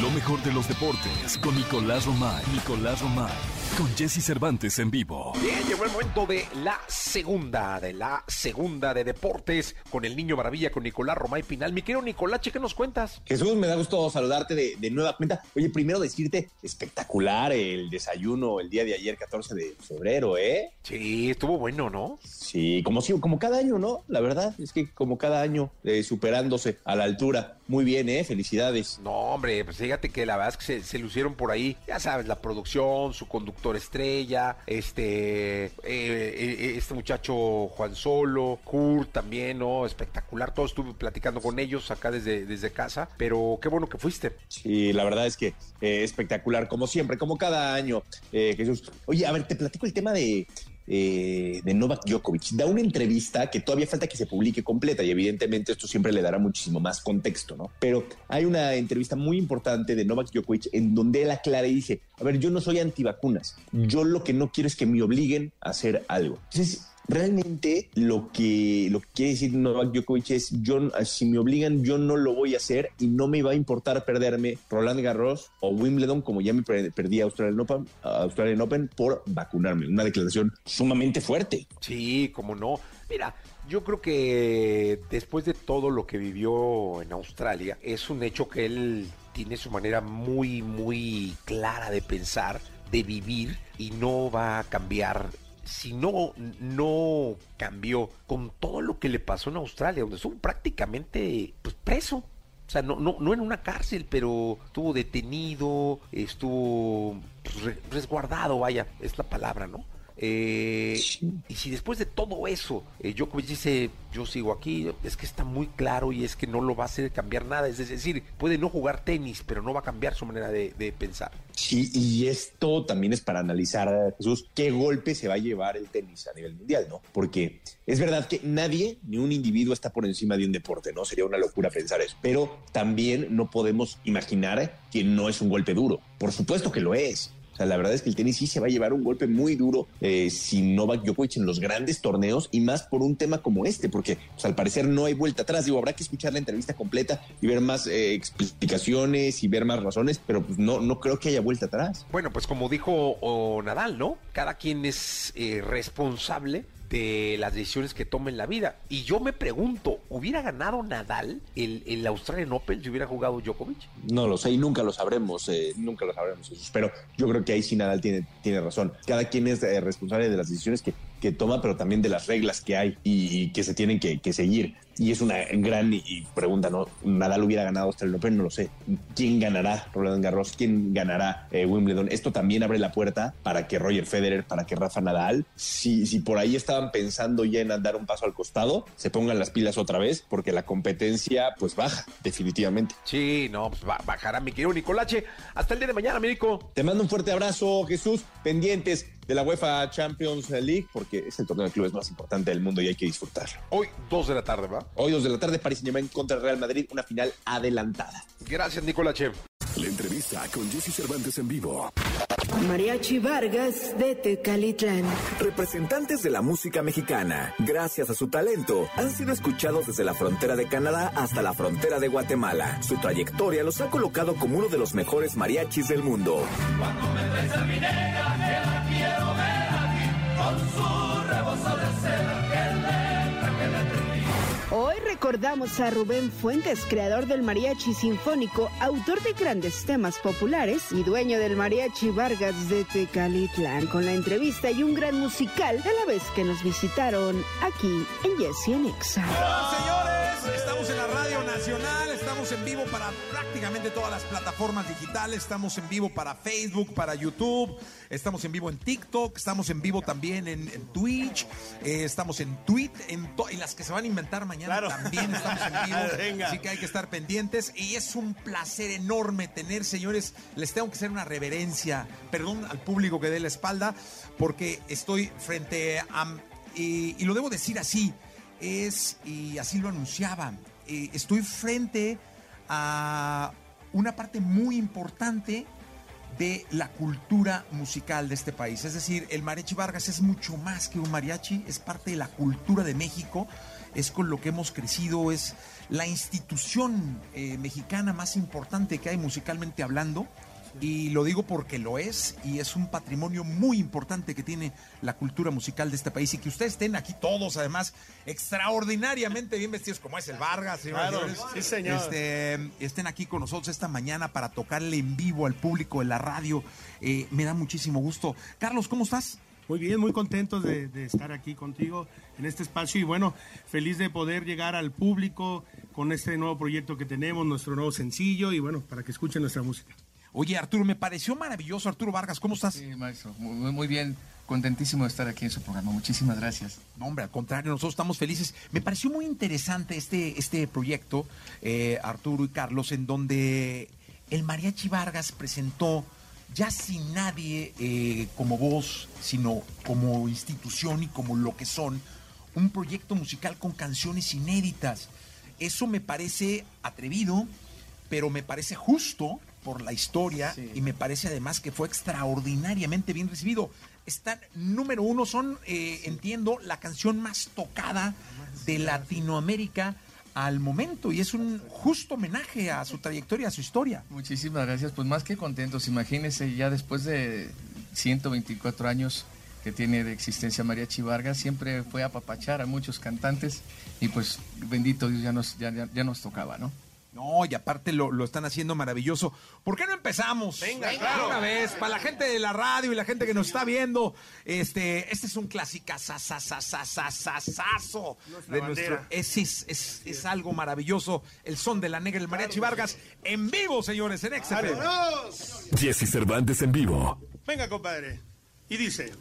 Lo mejor de los deportes con Nicolás Romay. Nicolás Romay. Con Jesse Cervantes en vivo. Bien, llegó el momento de la segunda, de la segunda de deportes con el niño maravilla, con Nicolás Romay Pinal. Mi querido Nicolás, ¿qué nos cuentas? Jesús, me da gusto saludarte de, de, nueva cuenta. Oye, primero decirte, espectacular el desayuno el día de ayer, 14 de febrero, ¿eh? Sí, estuvo bueno, ¿no? Sí, como, como cada año, ¿no? La verdad es que como cada año eh, superándose a la altura. Muy bien, ¿eh? Felicidades. No, hombre, pues fíjate que la verdad es que se, se lucieron por ahí, ya sabes, la producción, su conductor estrella, este, eh, este muchacho Juan Solo, Kurt también, ¿no? Espectacular, todo estuve platicando con ellos acá desde, desde casa, pero qué bueno que fuiste. Sí, la verdad es que eh, espectacular, como siempre, como cada año, eh, Jesús. Oye, a ver, te platico el tema de, eh, de Novak Djokovic. Da una entrevista que todavía falta que se publique completa y evidentemente esto siempre le dará muchísimo más contexto, ¿no? Pero hay una entrevista muy importante de Novak Djokovic en donde él aclara y dice, a ver, yo no soy antivacunas, yo lo que no quiero es que me obliguen a hacer algo. Entonces, realmente lo que, lo que quiere decir Novak Djokovic es, yo, si me obligan, yo no lo voy a hacer y no me va a importar perderme Roland Garros o Wimbledon, como ya me perdí a Australian Open, Australian Open por vacunarme. Una declaración sumamente fuerte. Sí, como no. Mira, yo creo que después de todo lo que vivió en Australia, es un hecho que él tiene su manera muy, muy clara de pensar, de vivir y no va a cambiar si no, no cambió con todo lo que le pasó en Australia, donde estuvo prácticamente pues, preso. O sea, no, no, no en una cárcel, pero estuvo detenido, estuvo pues, resguardado, vaya, es la palabra, ¿no? Eh. Y si después de todo eso, eh, Djokovic dice, yo sigo aquí, es que está muy claro y es que no lo va a hacer cambiar nada. Es decir, puede no jugar tenis, pero no va a cambiar su manera de, de pensar. Sí, y esto también es para analizar, Jesús, qué golpe se va a llevar el tenis a nivel mundial, ¿no? Porque es verdad que nadie, ni un individuo está por encima de un deporte, ¿no? Sería una locura pensar eso. Pero también no podemos imaginar que no es un golpe duro. Por supuesto que lo es. O sea, la verdad es que el tenis sí se va a llevar un golpe muy duro eh, sin Novak Djokovic en los grandes torneos y más por un tema como este, porque pues, al parecer no hay vuelta atrás. Digo, habrá que escuchar la entrevista completa y ver más eh, explicaciones y ver más razones, pero pues no, no creo que haya vuelta atrás. Bueno, pues como dijo oh, Nadal, ¿no? Cada quien es eh, responsable de las decisiones que toma en la vida. Y yo me pregunto, ¿hubiera ganado Nadal el, el Australian Open si hubiera jugado Djokovic? No lo sé y nunca lo sabremos, eh, nunca lo sabremos. Pero yo creo que ahí sí Nadal tiene, tiene razón. Cada quien es eh, responsable de las decisiones que, que, toma, pero también de las reglas que hay y, y que se tienen que, que, seguir. Y es una gran y, pregunta, ¿no? Nadal hubiera ganado Australian Open, no lo sé. ¿Quién ganará Roland Garros? ¿Quién ganará eh, Wimbledon? Esto también abre la puerta para que Roger Federer, para que Rafa Nadal, si, si por ahí estaban pensando ya en dar un paso al costado, se pongan las pilas otra vez, porque la competencia pues baja, definitivamente. Sí, no, pues va, bajará mi querido Nicolache. Hasta el día de mañana, Américo. Te mando un fuerte abrazo, Jesús. Pendientes de la UEFA Champions League, porque es el torneo de clubes más importante del mundo y hay que disfrutarlo. Hoy, dos de la tarde, ¿va? Hoy, dos de la tarde, París Saint-Germain contra el Real Madrid, una final adelantada. Gracias, Nicolache. La entrevista con Jesse Cervantes en vivo. Mariachi Vargas de Tecalitlán. Representantes de la música mexicana, gracias a su talento, han sido escuchados desde la frontera de Canadá hasta la frontera de Guatemala. Su trayectoria los ha colocado como uno de los mejores mariachis del mundo. Cuando me con su rebozo de seda, que le, que le Hoy recordamos a Rubén Fuentes, creador del mariachi sinfónico, autor de grandes temas populares y dueño del mariachi Vargas de Tecalitlán, con la entrevista y un gran musical a la vez que nos visitaron aquí en Jesse en Exa. señores, estamos en la Radio Nacional, estamos en vivo para prácticamente todas las plataformas digitales, estamos en vivo para Facebook, para YouTube, estamos en vivo en TikTok, estamos en vivo también en, en Twitch, eh, estamos en Twitter, en, to- en las que se van a inventar mañana también estamos en vivo, Venga. así que hay que estar pendientes y es un placer enorme tener, señores, les tengo que hacer una reverencia, perdón al público que dé la espalda, porque estoy frente a, y, y lo debo decir así, es, y así lo anunciaba, eh, estoy frente a una parte muy importante de la cultura musical de este país. Es decir, el mariachi Vargas es mucho más que un mariachi, es parte de la cultura de México, es con lo que hemos crecido, es la institución eh, mexicana más importante que hay musicalmente hablando. Y lo digo porque lo es y es un patrimonio muy importante que tiene la cultura musical de este país y que ustedes estén aquí todos, además, extraordinariamente bien vestidos, como es el Vargas, Claro, señores. sí, señor. Este, estén aquí con nosotros esta mañana para tocarle en vivo al público de la radio. Eh, me da muchísimo gusto. Carlos, ¿cómo estás? Muy bien, muy contentos de, de estar aquí contigo en este espacio y bueno, feliz de poder llegar al público con este nuevo proyecto que tenemos, nuestro nuevo sencillo y bueno, para que escuchen nuestra música. Oye, Arturo, me pareció maravilloso. Arturo Vargas, ¿cómo estás? Sí, maestro, muy, muy bien, contentísimo de estar aquí en su programa. Muchísimas gracias. No, hombre, al contrario, nosotros estamos felices. Me pareció muy interesante este, este proyecto, eh, Arturo y Carlos, en donde el Mariachi Vargas presentó ya sin nadie eh, como voz, sino como institución y como lo que son, un proyecto musical con canciones inéditas. Eso me parece atrevido, pero me parece justo por la historia y me parece además que fue extraordinariamente bien recibido. Están, número uno, son, eh, entiendo, la canción más tocada de Latinoamérica al momento y es un justo homenaje a su trayectoria, a su historia. Muchísimas gracias, pues más que contentos, imagínense ya después de 124 años que tiene de existencia Mariachi Vargas, siempre fue a apapachar a muchos cantantes y pues bendito Dios ya nos, ya, ya- ya nos tocaba, ¿no? No, y aparte lo, lo están haciendo maravilloso. ¿Por qué no empezamos? Venga, claro. Una vez, para la gente de la radio y la gente que nos está viendo, este, este es un Nuestra de nuestro. Es, es, es, es algo maravilloso. El son de la negra, el mariachi Vargas, en vivo, señores, en XFM. ¡Vámonos! Jesse Cervantes en vivo. Venga, compadre. Y dice...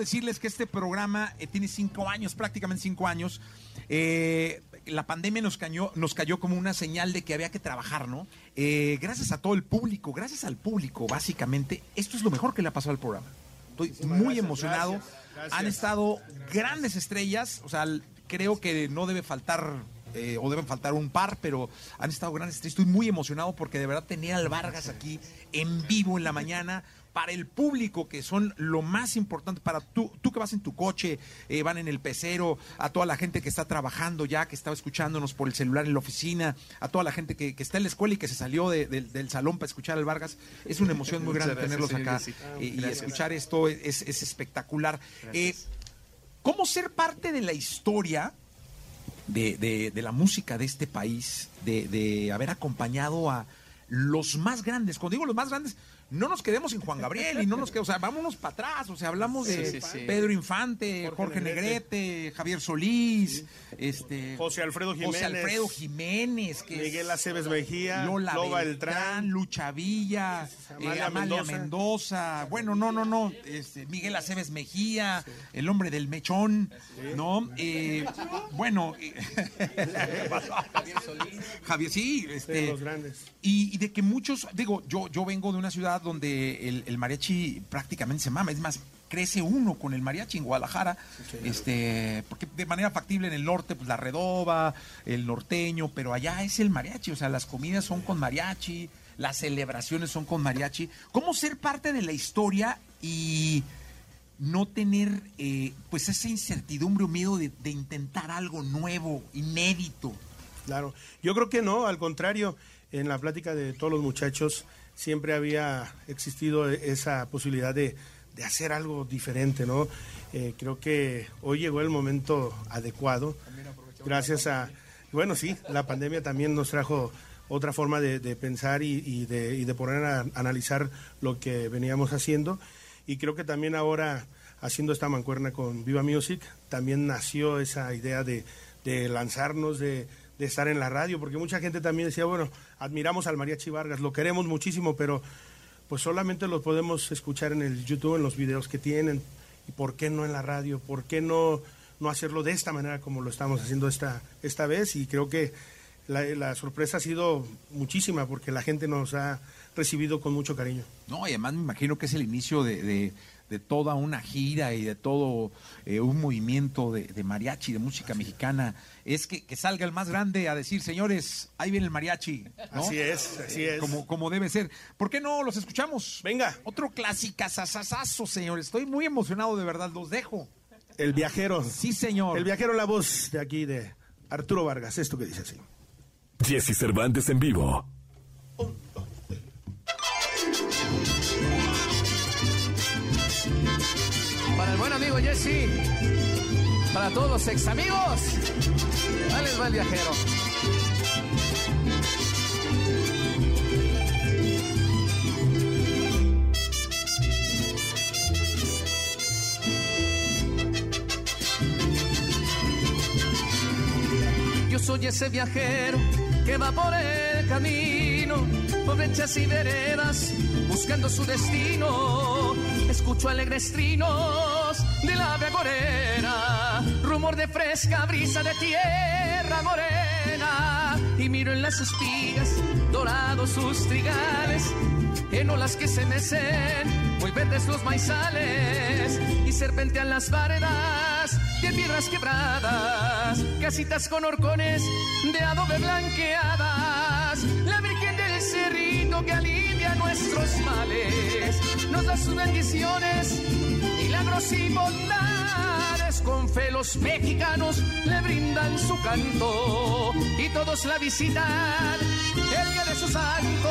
decirles que este programa eh, tiene cinco años, prácticamente cinco años. Eh, la pandemia nos cayó, nos cayó como una señal de que había que trabajar, ¿no? Eh, gracias a todo el público, gracias al público, básicamente, esto es lo mejor que le ha pasado al programa. Estoy muy gracias, emocionado. gracias, gracias. Han estado grandes estrellas, o sea, creo que no debe faltar eh, o deben faltar un par, pero han estado grandes estrellas. Estoy muy emocionado porque de verdad tener al Vargas aquí en vivo en la mañana para el público que son lo más importante para tú, tú que vas en tu coche, eh, van en el pecero, a toda la gente que está trabajando ya, que estaba escuchándonos por el celular en la oficina, a toda la gente que, que está en la escuela y que se salió de- del- del salón para escuchar al Vargas. Es una emoción muy grande gracias, tenerlos acá eh, y escuchar esto es, es espectacular. Eh, ¿Cómo ser parte de la historia de, de- de la música de este país, de, de haber acompañado a los más grandes? Cuando digo los más grandes, no nos quedemos en Juan Gabriel y no nos quedemos, o sea, vámonos para atrás, o sea, hablamos de Sí, sí, sí. Pedro Infante, Jorge, Jorge Negrete, Negrete, Javier Solís, este José Alfredo José Jiménez. Alfredo Jiménez, que Miguel Aceves Mejía, Lola Loba Beltrán, Beltrán, Lucha Villa, Amalia eh, Amalia Mendoza. Mendoza. bueno, no, no, no, este, Miguel Aceves Mejía, el hombre del mechón, ¿no? Eh, bueno, eh, Javier, sí, este, de los grandes. y, y de que muchos, digo, yo, yo vengo de una ciudad donde el, el mariachi prácticamente se mama, es más, crece uno con el mariachi en Guadalajara, este, porque de manera factible en el norte, pues la redoba, el norteño, pero allá es el mariachi, o sea, las comidas son con mariachi, las celebraciones son con mariachi. ¿Cómo ser parte de la historia y no tener eh, pues esa incertidumbre o miedo de, de intentar algo nuevo, inédito? Claro, yo creo que no, al contrario, en la plática de todos los muchachos siempre había existido esa posibilidad de, de hacer algo diferente, ¿no? Eh, creo que hoy llegó el momento adecuado, gracias a, bueno, sí, la pandemia también nos trajo otra forma de, de pensar y, de, de poner a analizar lo que veníamos haciendo. Y creo que también ahora, haciendo esta mancuerna con Viva Music, también nació esa idea de, de lanzarnos, de, de estar en la radio, porque mucha gente también decía, bueno, admiramos al Mariachi Vargas, lo queremos muchísimo, pero pues solamente lo podemos escuchar en el YouTube, en los videos que tienen. ¿Y por qué no en la radio? ¿Por qué no, no hacerlo de esta manera como lo estamos haciendo esta, esta vez? Y creo que la, sorpresa ha sido muchísima porque la gente nos ha recibido con mucho cariño. No, y además me imagino que es el inicio de- de toda una gira y de todo eh, un movimiento de, de mariachi, de música mexicana. Es que, que salga el más grande a decir, señores, ahí viene el mariachi. ¿no? Así es, así es. Como, como debe ser. ¿Por qué no los escuchamos? Venga. Otro clásica sasasazo, señores. Estoy muy emocionado, de verdad. Los dejo. El viajero. Sí, señor. El viajero, la voz de aquí de Arturo Vargas. Esto que dice así. Jesse Cervantes en vivo. Para Jesse, para todos ex amigos, va el viajero. Yo soy ese viajero que va por el camino, por brechas y veredas, buscando su destino. Escucho alegres trinos de la ave agorera, rumor de fresca brisa de tierra morena. Y miro en las espigas dorados sus trigales, en olas que se mecen, muy verdes los maizales, y serpentean las varedas de piedras quebradas, casitas con horcones de adobe blanqueadas, la Virgen del Cerrito que alivia nuestros males, nos da sus bendiciones, y bondades, con fe los mexicanos le brindan su canto y todos la visitan el día de su santo.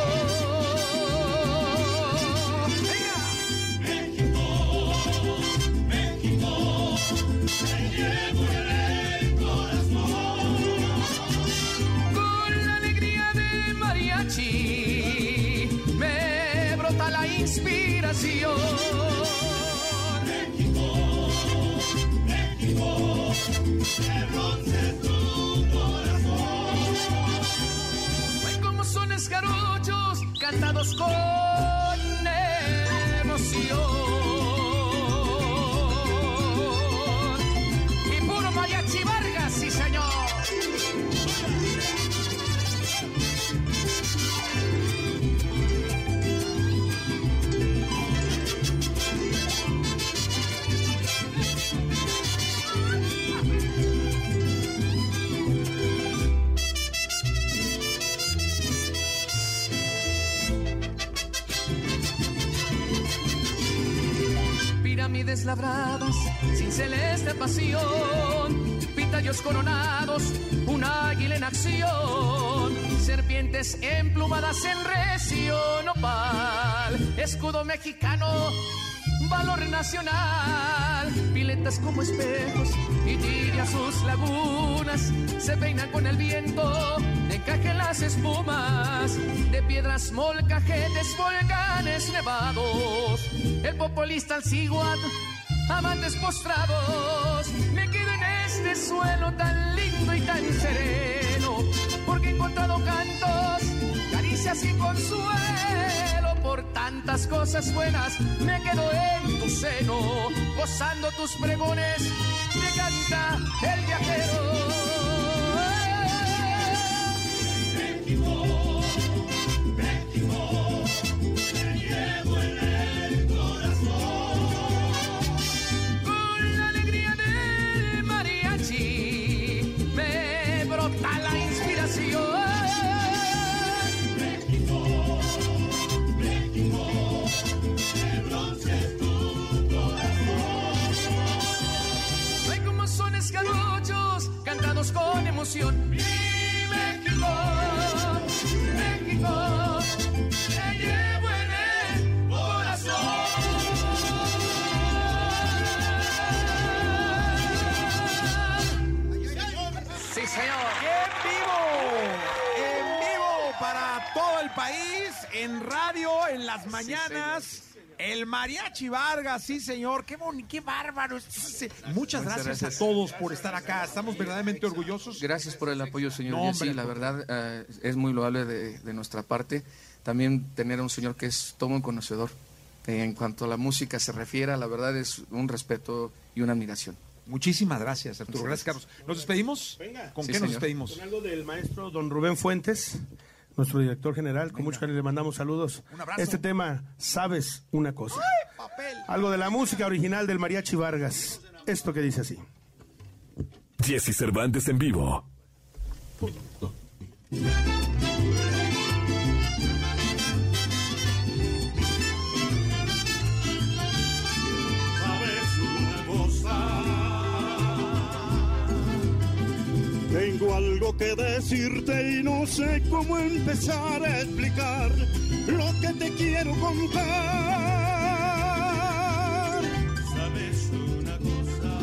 Con la alegría de mariachi me brota la inspiración. Escarochos cantados con sin celeste pasión, pitayos coronados, un águila en acción, serpientes emplumadas en recio nopal, escudo mexicano, valor nacional, piletas como espejos y tibias sus lagunas, se peinan con el viento, encajen las espumas, de piedras molcajetes, volcanes nevados, el populista Alciguat, amantes postrados, me quedo en este suelo tan lindo y tan sereno, porque he encontrado cantos, caricias y consuelo por tantas cosas buenas, me quedo en tu seno, gozando tus pregones, me canta el viajero. Emoción. Mi México, México, te llevo en el corazón. Sí, señor. En vivo, en vivo para todo el país, en radio, en las mañanas. El Mariachi Vargas, sí señor, qué bonito, qué bárbaro. Muchas gracias, gracias. a todos por estar acá, estamos verdaderamente orgullosos. Gracias por el apoyo, señor. No, hombre, la verdad eh, es muy loable de, de nuestra parte. También tener a un señor que es todo un conocedor. Eh, en cuanto a la música se refiere, la verdad es un respeto y una admiración. Muchísimas gracias, Arturo. Gracias, Carlos. ¿Nos despedimos? Venga. ¿Con Sí, qué nos despedimos? Con algo del maestro don Rubén Fuentes, nuestro director general. Con mucho cariño le mandamos saludos. Un abrazo. Este tema, sabes una cosa. Algo de la música original del Mariachi Vargas. Esto que dice así. Jesse Cervantes en vivo. Tengo algo que decirte y no sé cómo empezar a explicar lo que te quiero contar. Sabes una cosa.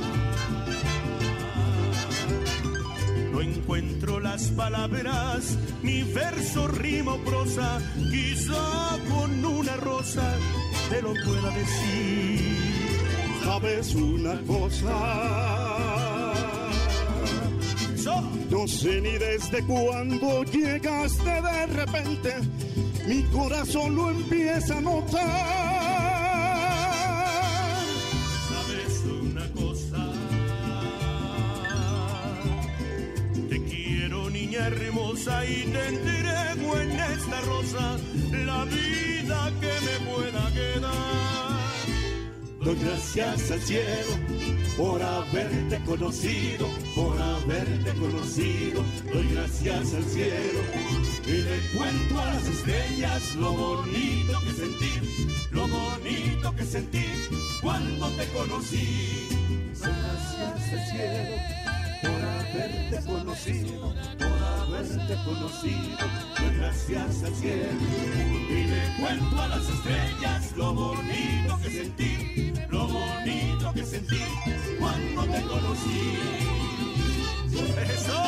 No encuentro las palabras, ni verso, rima o prosa, quizá con una rosa te lo pueda decir. Sabes una cosa. No sé ni desde cuándo llegaste de repente, mi corazón lo empieza a notar. Sabes una cosa. Te quiero, niña hermosa, y te entrego en esta rosa la vida que me pueda quedar. Doy gracias al cielo por haberte conocido, por haberte conocido. Doy gracias al cielo y le cuento a las estrellas lo bonito que sentí, lo bonito que sentí cuando te conocí. Gracias al cielo por haberte conocido, por haberte conocido. Doy gracias al cielo y le cuento a las estrellas lo bonito que sentí, lo bonito que sentí cuando te conocí. ¡Eso!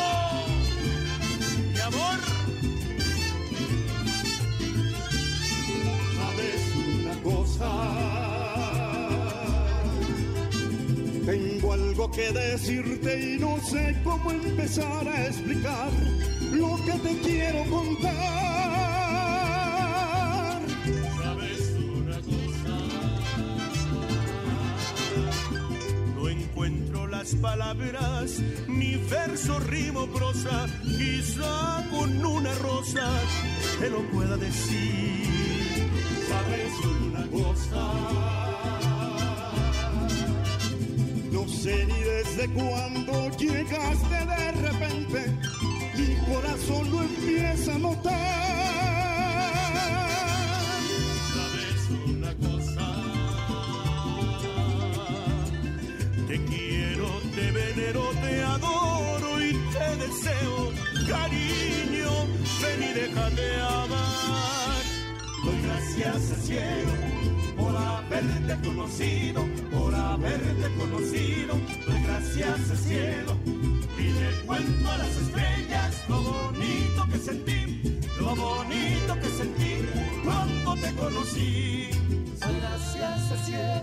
¡Mi amor! ¿Sabes una cosa? Tengo algo que decirte y no sé cómo empezar a explicar lo que te quiero contar. ¿Sabes una cosa? No encuentro las palabras, mi verso rimo prosa, quizá con una rosa te lo pueda decir. ¿Sabes una cosa? Sé ni desde cuándo llegaste de repente, mi corazón lo empieza a notar. ¿Sabes una cosa? Te quiero, te venero, te adoro y te deseo, cariño, ven y déjame amar. Doy gracias al cielo por haberte conocido, por haberte conocido. Doy gracias al cielo y le cuento a las estrellas lo bonito que sentí, lo bonito que sentí cuando te conocí. Doy gracias al cielo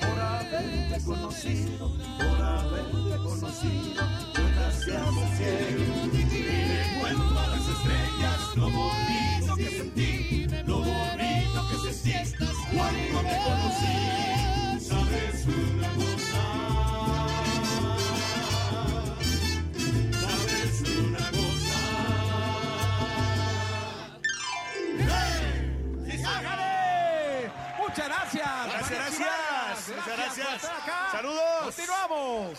por haberte conocido, por haberte conocido. Doy gracias al cielo y le cuento a las estrellas lo bonito que sentí, gracias. Saludos. Continuamos.